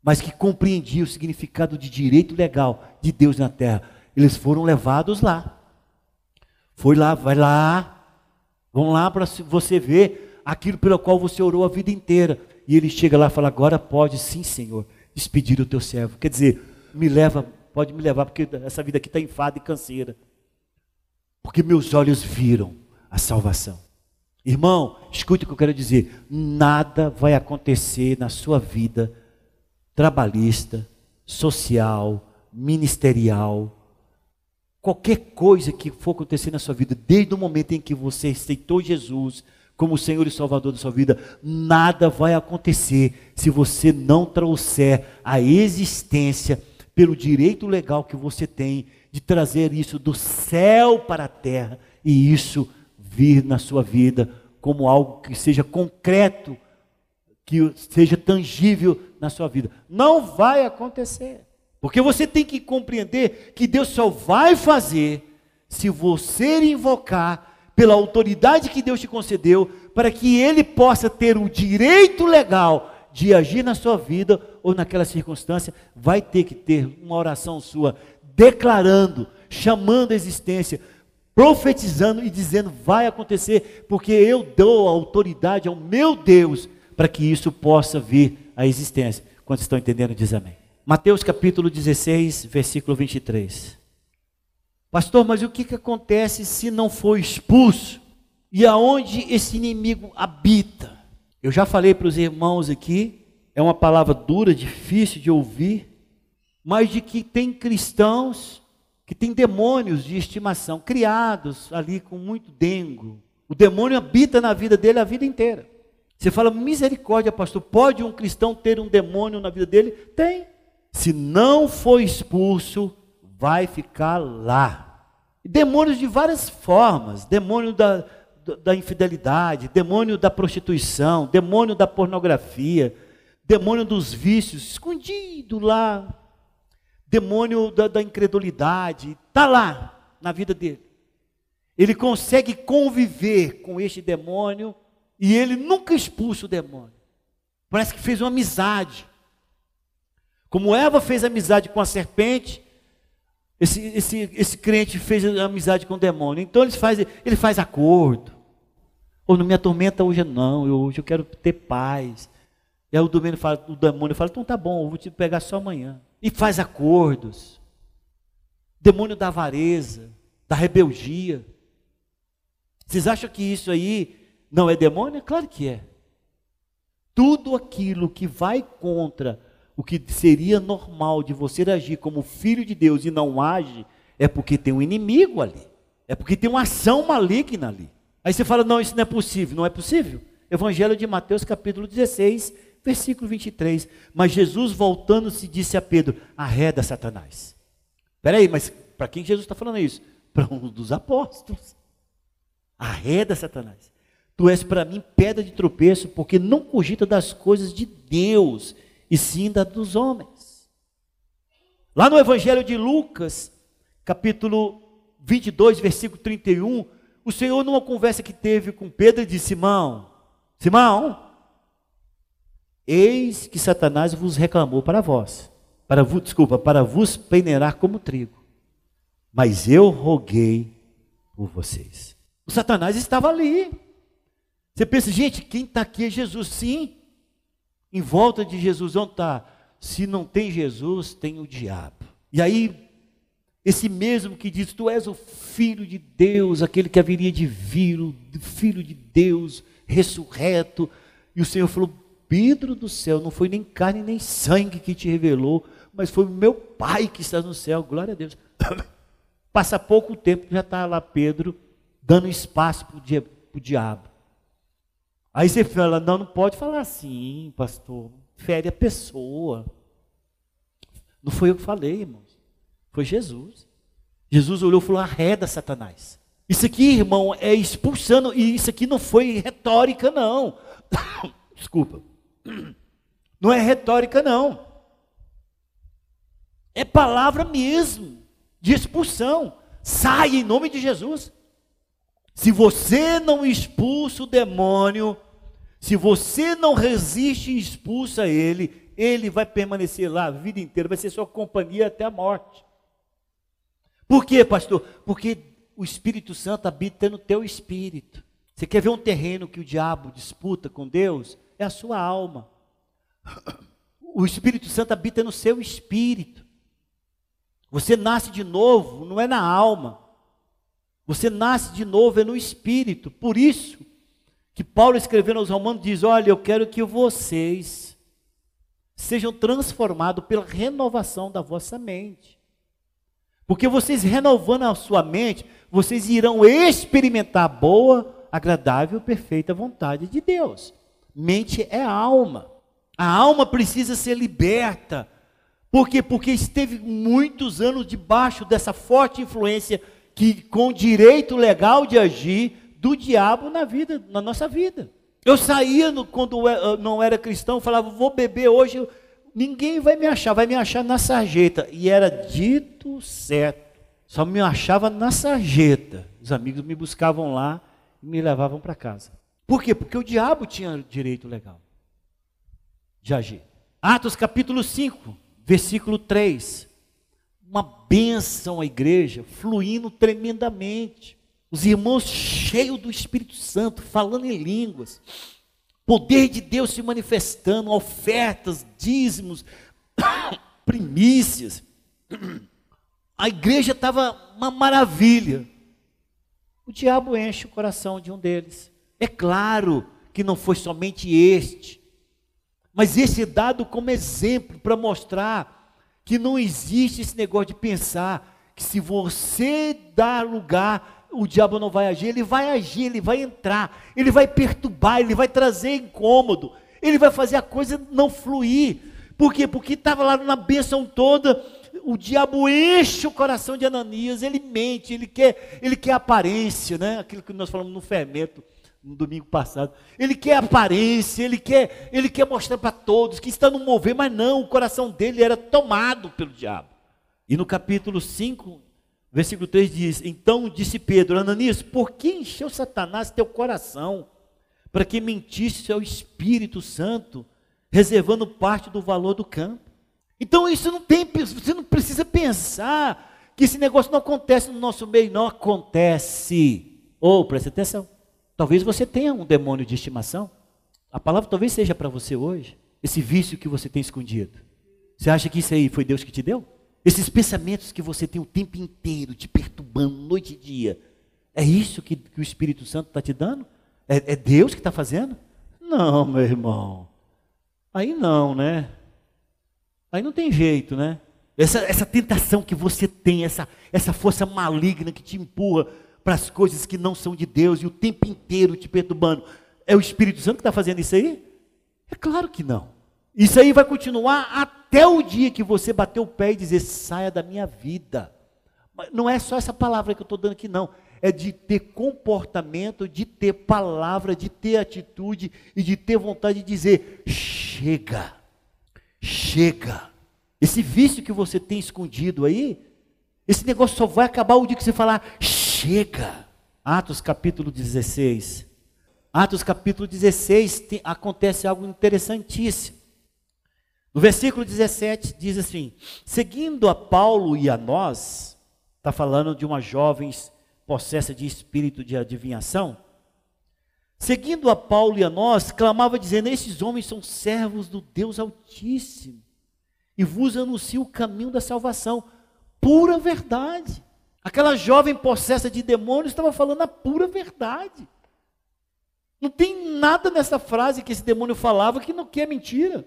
mas que compreendiam o significado de direito legal de Deus na terra. Eles foram levados lá. Foi lá, vai lá, Vão lá para você ver aquilo pelo qual você orou a vida inteira. E ele chega lá e fala: Agora pode, sim, Senhor, despedir o teu servo. Quer dizer, me leva, pode me levar, porque essa vida aqui está enfada e canseira. Porque meus olhos viram a salvação. Irmão, escute o que eu quero dizer: nada vai acontecer na sua vida trabalhista, social, ministerial, qualquer coisa que for acontecer na sua vida, desde o momento em que você aceitou Jesus como Senhor e Salvador da sua vida, nada vai acontecer se você não trouxer a existência pelo direito legal que você tem de trazer isso do céu para a terra e isso vir na sua vida como algo que seja concreto, que seja tangível na sua vida. Não vai acontecer. Porque você tem que compreender que Deus só vai fazer se você invocar pela autoridade que Deus te concedeu, para que Ele possa ter o direito legal de agir na sua vida ou naquela circunstância, vai ter que ter uma oração sua declarando, chamando a existência, profetizando e dizendo vai acontecer, porque eu dou autoridade ao meu Deus para que isso possa vir à existência. Quando estão entendendo, diz amém. Mateus capítulo 16, versículo 23. Pastor, mas o que, que acontece se não for expulso? E aonde esse inimigo habita? Eu já falei para os irmãos aqui, é uma palavra dura, difícil de ouvir, mas de que tem cristãos que têm demônios de estimação, criados ali com muito dengo. O demônio habita na vida dele a vida inteira. Você fala, misericórdia, pastor, pode um cristão ter um demônio na vida dele? Tem. Se não for expulso, vai ficar lá. Demônios de várias formas, demônio da, da infidelidade, demônio da prostituição, demônio da pornografia, demônio dos vícios, escondido lá, demônio da, da incredulidade, está lá na vida dele. Ele consegue conviver com este demônio e ele nunca expulsa o demônio. Parece que fez uma amizade. Como Eva fez amizade com a serpente, esse, esse, esse crente fez amizade com o demônio. Então ele faz, ele faz acordo. Ou não me atormenta hoje não, eu, hoje eu quero ter paz. E aí o demônio fala, o demônio fala, então tá bom, eu vou te pegar só amanhã. E faz acordos. Demônio da avareza, da rebeldia. Vocês acham que isso aí não é demônio? Claro que é. Tudo aquilo que vai contra o que seria normal de você agir como filho de Deus e não age, é porque tem um inimigo ali. É porque tem uma ação maligna ali. Aí você fala, não, isso não é possível. Não é possível? Evangelho de Mateus, capítulo 16, versículo 23. Mas Jesus, voltando-se, disse a Pedro: arreda Satanás. Espera aí, mas para quem Jesus está falando isso? Para um dos apóstolos. Arreda Satanás. Tu és para mim pedra de tropeço, porque não cogita das coisas de Deus, e sim das dos homens. Lá no Evangelho de Lucas, capítulo 22, versículo 31, o Senhor, numa conversa que teve com Pedro, disse: Simão, Simão, eis que Satanás vos reclamou para vós, para vos, desculpa, para vos peneirar como trigo, mas eu roguei por vocês. O Satanás estava ali. Você pensa, gente, quem está aqui é Jesus, sim. Em volta de Jesus, onde está? Se não tem Jesus, tem o diabo. E aí esse mesmo que diz: Tu és o filho de Deus, aquele que haveria de vir, o filho de Deus, ressurreto. E o Senhor falou: Pedro do céu, não foi nem carne nem sangue que te revelou, mas foi o meu Pai que está no céu. Glória a Deus. Passa pouco tempo, já está lá Pedro dando espaço para o diabo. Aí você fala: Não, não pode falar assim, pastor. Fere a pessoa. Não foi eu que falei, irmão. Foi Jesus. Jesus olhou e falou: arreda Satanás. Isso aqui, irmão, é expulsando, e isso aqui não foi retórica, não. Desculpa. Não é retórica, não. É palavra mesmo, de expulsão. Sai em nome de Jesus. Se você não expulsa o demônio, se você não resiste e expulsa ele, ele vai permanecer lá a vida inteira, vai ser sua companhia até a morte. Por quê, pastor? Porque o Espírito Santo habita no teu espírito. Você quer ver um terreno que o diabo disputa com Deus? É a sua alma. O Espírito Santo habita no seu espírito. Você nasce de novo, não é na alma. Você nasce de novo é no espírito. Por isso que Paulo escrevendo aos Romanos diz: "Olha, eu quero que vocês sejam transformados pela renovação da vossa mente. Porque vocês renovando a sua mente, vocês irão experimentar a boa, agradável, perfeita vontade de Deus. Mente é alma. A alma precisa ser liberta, Por quê? Porque esteve muitos anos debaixo dessa forte influência que com direito legal de agir do diabo na vida, na nossa vida. Eu saía no, quando eu não era cristão, falava, vou beber hoje, ninguém vai me achar, vai me achar na sarjeta. E era dito certo. Só me achava na sarjeta. Os amigos me buscavam lá e me levavam para casa. Por quê? Porque o diabo tinha direito legal de agir. Atos capítulo 5, versículo 3. Uma bênção à igreja, fluindo tremendamente. Os irmãos cheios do Espírito Santo, falando em línguas. Poder de Deus se manifestando, ofertas, dízimos, primícias. A igreja estava uma maravilha. O diabo enche o coração de um deles. É claro que não foi somente este, mas esse é dado como exemplo para mostrar que não existe esse negócio de pensar que se você dar lugar, o diabo não vai agir, ele vai agir, ele vai entrar, ele vai perturbar, ele vai trazer incômodo, ele vai fazer a coisa não fluir. Por quê? Porque estava lá na bênção toda, o diabo enche o coração de Ananias, ele mente, ele quer, ele quer aparência, né? Aquilo que nós falamos no fermento no domingo passado. Ele quer aparência, ele quer, ele quer mostrar para todos que está no mover, mas não, o coração dele era tomado pelo diabo. E no capítulo 5, versículo 3 diz: Então disse Pedro, Ananias, por que encheu Satanás teu coração? Para que mentisse ao Espírito Santo, reservando parte do valor do campo. Então isso não tem, você não precisa pensar que esse negócio não acontece no nosso meio, não acontece. Ou, oh, preste atenção. Talvez você tenha um demônio de estimação. A palavra talvez seja para você hoje. Esse vício que você tem escondido. Você acha que isso aí foi Deus que te deu? Esses pensamentos que você tem o tempo inteiro te perturbando, noite e dia. É isso que, que o Espírito Santo está te dando? É, é Deus que está fazendo? Não, meu irmão. Aí não, né? Aí não tem jeito, né? Essa, essa tentação que você tem, essa, essa força maligna que te empurra para as coisas que não são de Deus e o tempo inteiro te perturbando. É o Espírito Santo que está fazendo isso aí? É claro que não. Isso aí vai continuar até o dia que você bater o pé e dizer: saia da minha vida. Mas não é só essa palavra que eu estou dando aqui, não. É de ter comportamento, de ter palavra, de ter atitude e de ter vontade de dizer: chega, chega. Esse vício que você tem escondido aí, esse negócio só vai acabar o dia que você falar: chega chega. Atos capítulo 16. Atos capítulo 16 tem, acontece algo interessantíssimo. No versículo 17 diz assim: Seguindo a Paulo e a nós, está falando de uma jovem possessa de espírito de adivinhação. Seguindo a Paulo e a nós, clamava dizendo: Estes homens são servos do Deus Altíssimo e vos anuncio o caminho da salvação. Pura verdade. Aquela jovem possessa de demônios estava falando a pura verdade. Não tem nada nessa frase que esse demônio falava que não que é mentira.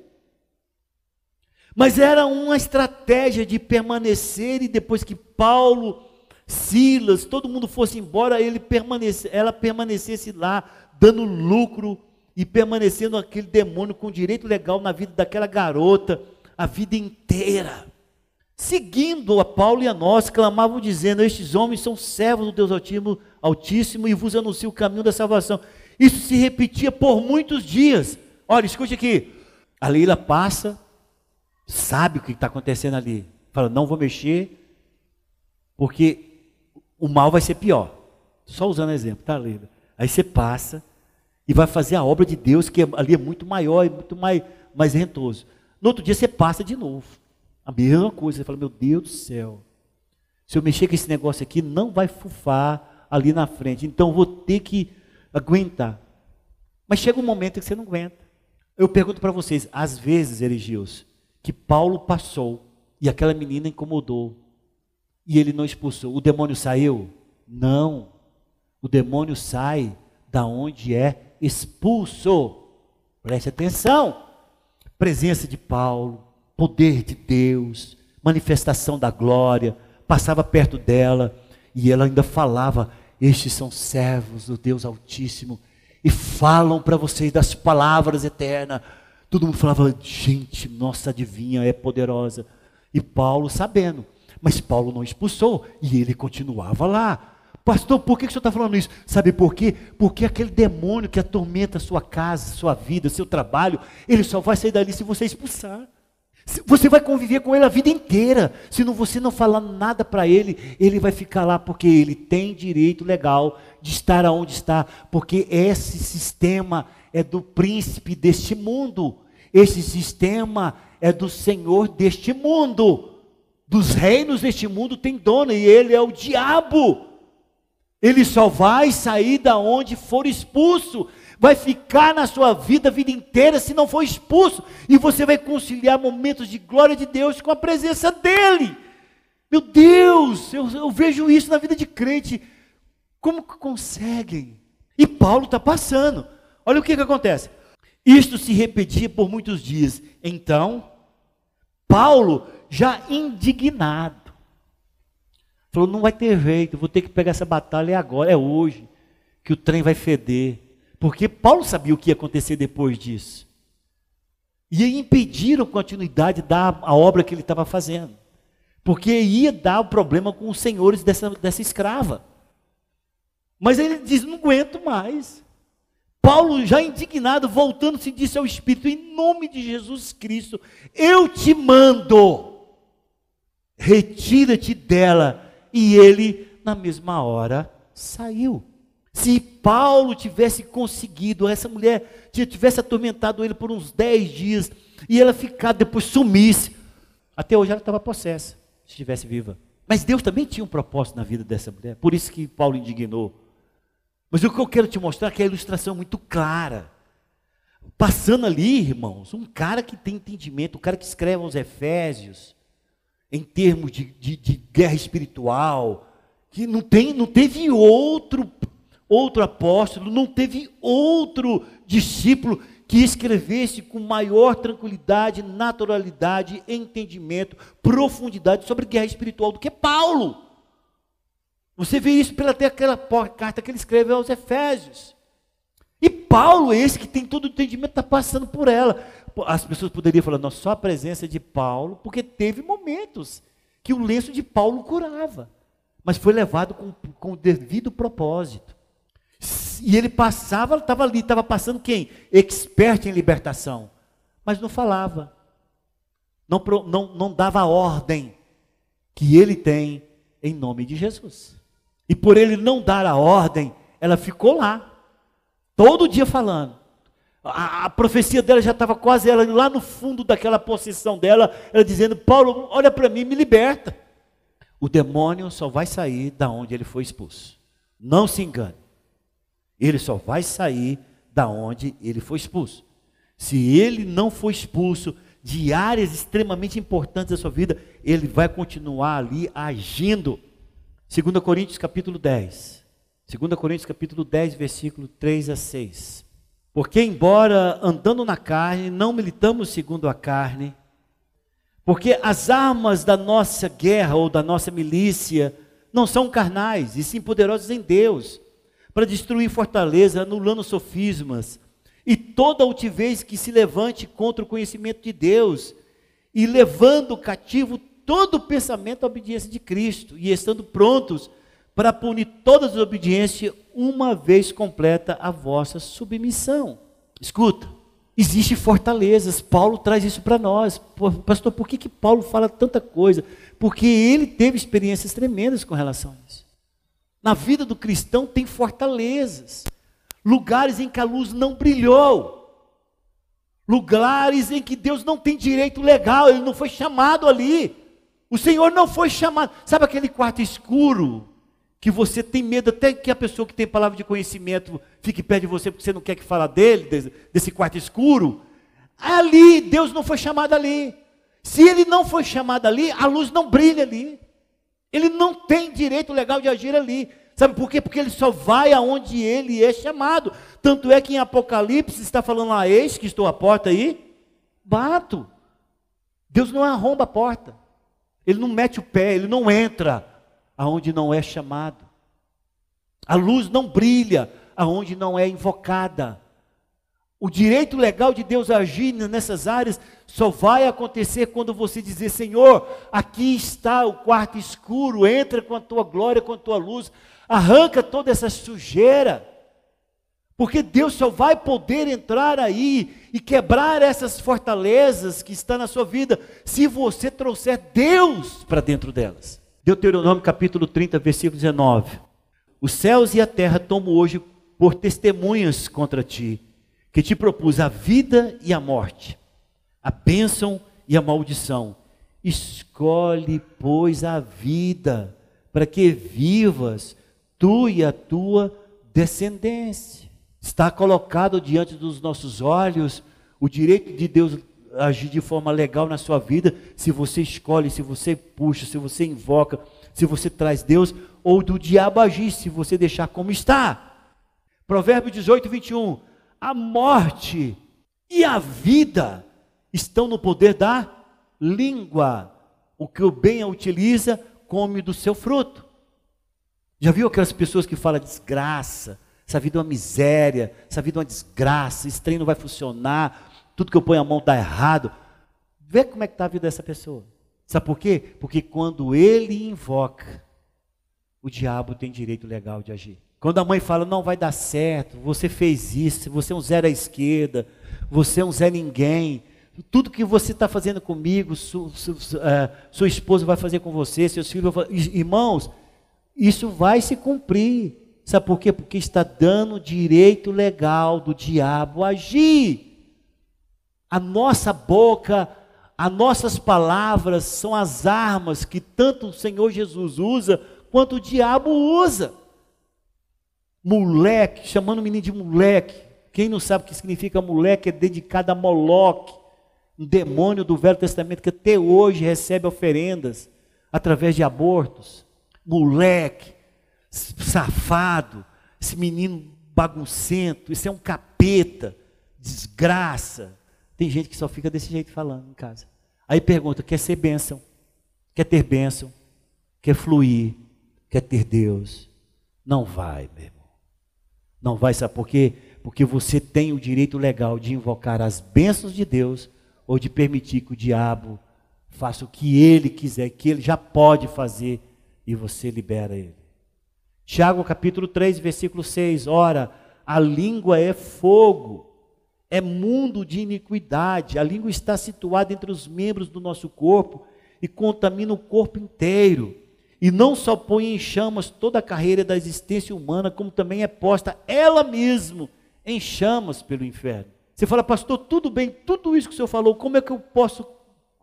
Mas era uma estratégia de permanecer e depois que Paulo, Silas, todo mundo fosse embora, ele permanece, ela permanecesse lá, dando lucro e permanecendo aquele demônio com direito legal na vida daquela garota a vida inteira seguindo a Paulo e a nós, clamavam dizendo: Estes homens são servos do Deus Altíssimo, Altíssimo e vos anuncio o caminho da salvação. Isso se repetia por muitos dias. Olha, escute aqui. A Leila passa, sabe o que está acontecendo ali. Fala: Não vou mexer, porque o mal vai ser pior. Só usando exemplo, tá, Leila? Aí você passa e vai fazer a obra de Deus, que ali é muito maior e muito mais, mais rentoso. No outro dia você passa de novo. A mesma coisa, você fala, meu Deus do céu, se eu mexer com esse negócio aqui, não vai fufar ali na frente, então vou ter que aguentar. Mas chega um momento que você não aguenta. Eu pergunto para vocês, às vezes, Erigios, que Paulo passou e aquela menina incomodou e ele não expulsou, o demônio saiu? Não. O demônio sai da onde é expulso. Preste atenção. Presença de Paulo, poder de Deus, manifestação da glória, passava perto dela e ela ainda falava: Estes são servos do Deus Altíssimo e falam para vocês das palavras eternas. Todo mundo falava: Gente, nossa adivinha é poderosa. E Paulo sabendo. Mas Paulo não expulsou e ele continuava lá. Pastor, por que, o senhor está falando isso? Sabe por quê? Porque aquele demônio que atormenta sua casa, sua vida, seu trabalho, ele só vai sair dali se você expulsar. Você vai conviver com ele a vida inteira. Se não, você não falar nada para ele, ele vai ficar lá porque ele tem direito legal de estar onde está, porque esse sistema é do príncipe deste mundo. Esse sistema é do Senhor deste mundo. Dos reinos deste mundo tem dono e ele é o diabo. Ele só vai sair da onde for expulso. Vai ficar na sua vida a vida inteira se não for expulso. E você vai conciliar momentos de glória de Deus com a presença dEle. Meu Deus, eu, eu vejo isso na vida de crente. Como que conseguem? E Paulo está passando. Olha o que, que acontece. Isto se repetia por muitos dias. Então, Paulo, já indignado, Falou, não vai ter jeito, vou ter que pegar essa batalha é agora, é hoje, que o trem vai feder. Porque Paulo sabia o que ia acontecer depois disso. E impediram a continuidade da a obra que ele estava fazendo. Porque ia dar o problema com os senhores dessa, dessa escrava. Mas ele diz: não aguento mais. Paulo, já indignado, voltando-se, disse ao Espírito: em nome de Jesus Cristo, eu te mando, retira-te dela e ele, na mesma hora, saiu. Se Paulo tivesse conseguido, essa mulher tivesse atormentado ele por uns dez dias, e ela ficar depois sumisse, até hoje ela estava possessa, se estivesse viva. Mas Deus também tinha um propósito na vida dessa mulher, por isso que Paulo indignou. Mas o que eu quero te mostrar é que a ilustração é muito clara. Passando ali, irmãos, um cara que tem entendimento, um cara que escreve aos Efésios, em termos de, de, de guerra espiritual, que não, tem, não teve outro, outro apóstolo, não teve outro discípulo que escrevesse com maior tranquilidade, naturalidade, entendimento, profundidade sobre guerra espiritual do que Paulo. Você vê isso pela até aquela carta que ele escreve aos Efésios. E Paulo, esse que tem todo o entendimento, está passando por ela as pessoas poderiam falar, não, só a presença de Paulo, porque teve momentos que o lenço de Paulo curava, mas foi levado com, com o devido propósito. E ele passava, estava ali, estava passando quem? Expert em libertação, mas não falava, não, não, não dava a ordem que ele tem em nome de Jesus. E por ele não dar a ordem, ela ficou lá, todo dia falando. A, a profecia dela já estava quase ela lá no fundo daquela possessão dela, ela dizendo: Paulo, olha para mim, me liberta. O demônio só vai sair da onde ele foi expulso. Não se engane. Ele só vai sair da onde ele foi expulso. Se ele não for expulso de áreas extremamente importantes da sua vida, ele vai continuar ali agindo. 2 Coríntios capítulo 10. 2 Coríntios capítulo 10, versículo 3 a 6. Porque, embora andando na carne, não militamos segundo a carne, porque as armas da nossa guerra ou da nossa milícia não são carnais, e sim poderosas em Deus, para destruir fortaleza, anulando sofismas e toda altivez que se levante contra o conhecimento de Deus, e levando cativo todo o pensamento à obediência de Cristo, e estando prontos para punir toda desobediência uma vez completa a vossa submissão. Escuta, existem fortalezas, Paulo traz isso para nós. Pastor, por que, que Paulo fala tanta coisa? Porque ele teve experiências tremendas com relação a isso. Na vida do cristão tem fortalezas, lugares em que a luz não brilhou, lugares em que Deus não tem direito legal, ele não foi chamado ali. O Senhor não foi chamado. Sabe aquele quarto escuro que você tem medo até que a pessoa que tem palavra de conhecimento fique perto de você porque você não quer que fale dele, desse quarto escuro. Ali, Deus não foi chamado ali. Se ele não foi chamado ali, a luz não brilha ali. Ele não tem direito legal de agir ali. Sabe por quê? Porque ele só vai aonde ele é chamado. Tanto é que em Apocalipse está falando lá, eis que estou à porta aí, bato. Deus não arromba a porta. Ele não mete o pé, ele não entra aonde não é chamado. A luz não brilha aonde não é invocada. O direito legal de Deus agir nessas áreas só vai acontecer quando você dizer: Senhor, aqui está o quarto escuro, entra com a tua glória, com a tua luz, arranca toda essa sujeira. Porque Deus só vai poder entrar aí e quebrar essas fortalezas que estão na sua vida se você trouxer Deus para dentro delas. Deuteronômio capítulo 30, versículo 19. Os céus e a terra tomo hoje por testemunhas contra ti que te propus a vida e a morte, a bênção e a maldição. Escolhe, pois, a vida, para que vivas tu e a tua descendência. Está colocado diante dos nossos olhos o direito de Deus agir de forma legal na sua vida, se você escolhe, se você puxa, se você invoca, se você traz Deus, ou do diabo agir, se você deixar como está. Provérbio 18, 21 a morte e a vida estão no poder da língua. O que o bem a utiliza, come do seu fruto. Já viu aquelas pessoas que falam desgraça? Essa vida é uma miséria, essa vida é uma desgraça, esse trem não vai funcionar, tudo que eu ponho a mão dá errado. Vê como é que está a vida dessa pessoa. Sabe por quê? Porque quando ele invoca, o diabo tem direito legal de agir. Quando a mãe fala, não vai dar certo, você fez isso, você é um zero à esquerda, você é um zé ninguém, tudo que você está fazendo comigo, su, su, uh, sua esposa vai fazer com você, seus filhos vão fazer. Irmãos, isso vai se cumprir. Sabe por quê? Porque está dando direito legal do diabo agir. A nossa boca, as nossas palavras são as armas que tanto o Senhor Jesus usa, quanto o diabo usa moleque, chamando o menino de moleque. Quem não sabe o que significa moleque é dedicado a Moloque, um demônio do Velho Testamento que até hoje recebe oferendas através de abortos. Moleque, safado, esse menino baguncento, isso é um capeta, desgraça. Tem gente que só fica desse jeito falando em casa. Aí pergunta: quer ser bênção? Quer ter bênção? Quer fluir? Quer ter Deus? Não vai, meu. Não vai, sabe por quê? Porque você tem o direito legal de invocar as bênçãos de Deus ou de permitir que o diabo faça o que ele quiser, que ele já pode fazer e você libera ele. Tiago capítulo 3, versículo 6. Ora, a língua é fogo, é mundo de iniquidade. A língua está situada entre os membros do nosso corpo e contamina o corpo inteiro. E não só põe em chamas toda a carreira da existência humana, como também é posta ela mesma em chamas pelo inferno. Você fala, pastor, tudo bem, tudo isso que o senhor falou, como é que eu posso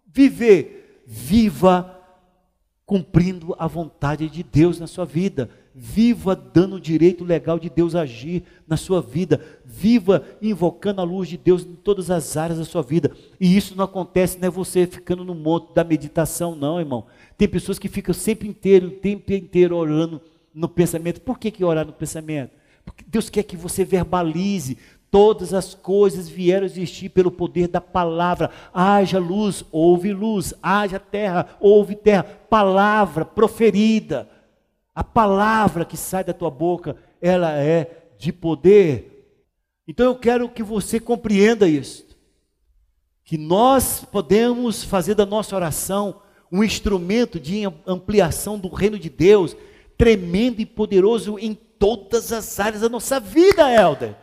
viver? Viva cumprindo a vontade de Deus na sua vida. Viva dando o direito legal de Deus agir na sua vida. Viva invocando a luz de Deus em todas as áreas da sua vida. E isso não acontece, não é você ficando no monte da meditação, não, irmão. Tem pessoas que ficam sempre inteiro, o tempo inteiro orando no pensamento. Por que, que orar no pensamento? Porque Deus quer que você verbalize. Todas as coisas vieram existir pelo poder da palavra. Haja luz, houve luz. Haja terra, houve terra. Palavra proferida. A palavra que sai da tua boca, ela é de poder. Então eu quero que você compreenda isso. Que nós podemos fazer da nossa oração um instrumento de ampliação do reino de Deus, tremendo e poderoso em todas as áreas da nossa vida, Helder.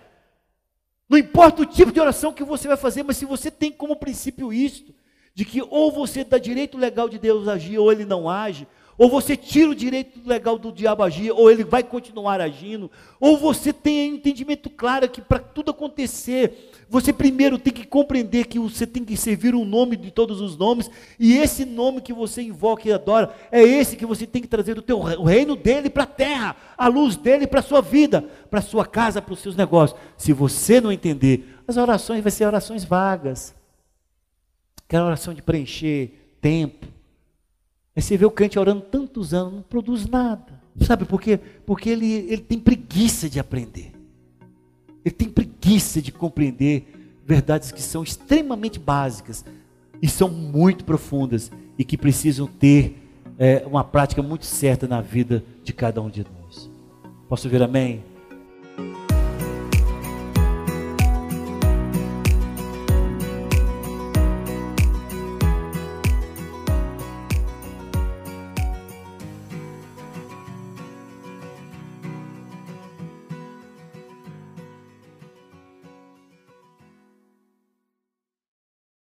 Não importa o tipo de oração que você vai fazer, mas se você tem como princípio isto, de que ou você dá direito legal de Deus agir, ou ele não age, ou você tira o direito legal do diabo agir, ou ele vai continuar agindo, ou você tem entendimento claro que para tudo acontecer, você primeiro tem que compreender que você tem que servir o nome de todos os nomes, e esse nome que você invoca e adora, é esse que você tem que trazer o, teu, o reino dele para a terra, a luz dele para a sua vida, para a sua casa, para os seus negócios. Se você não entender, as orações vão ser orações vagas, aquela oração de preencher tempo. Aí você vê o crente orando tantos anos, não produz nada. Sabe por quê? Porque ele, ele tem preguiça de aprender. Ele tem preguiça de compreender verdades que são extremamente básicas e são muito profundas e que precisam ter é, uma prática muito certa na vida de cada um de nós. Posso ver amém?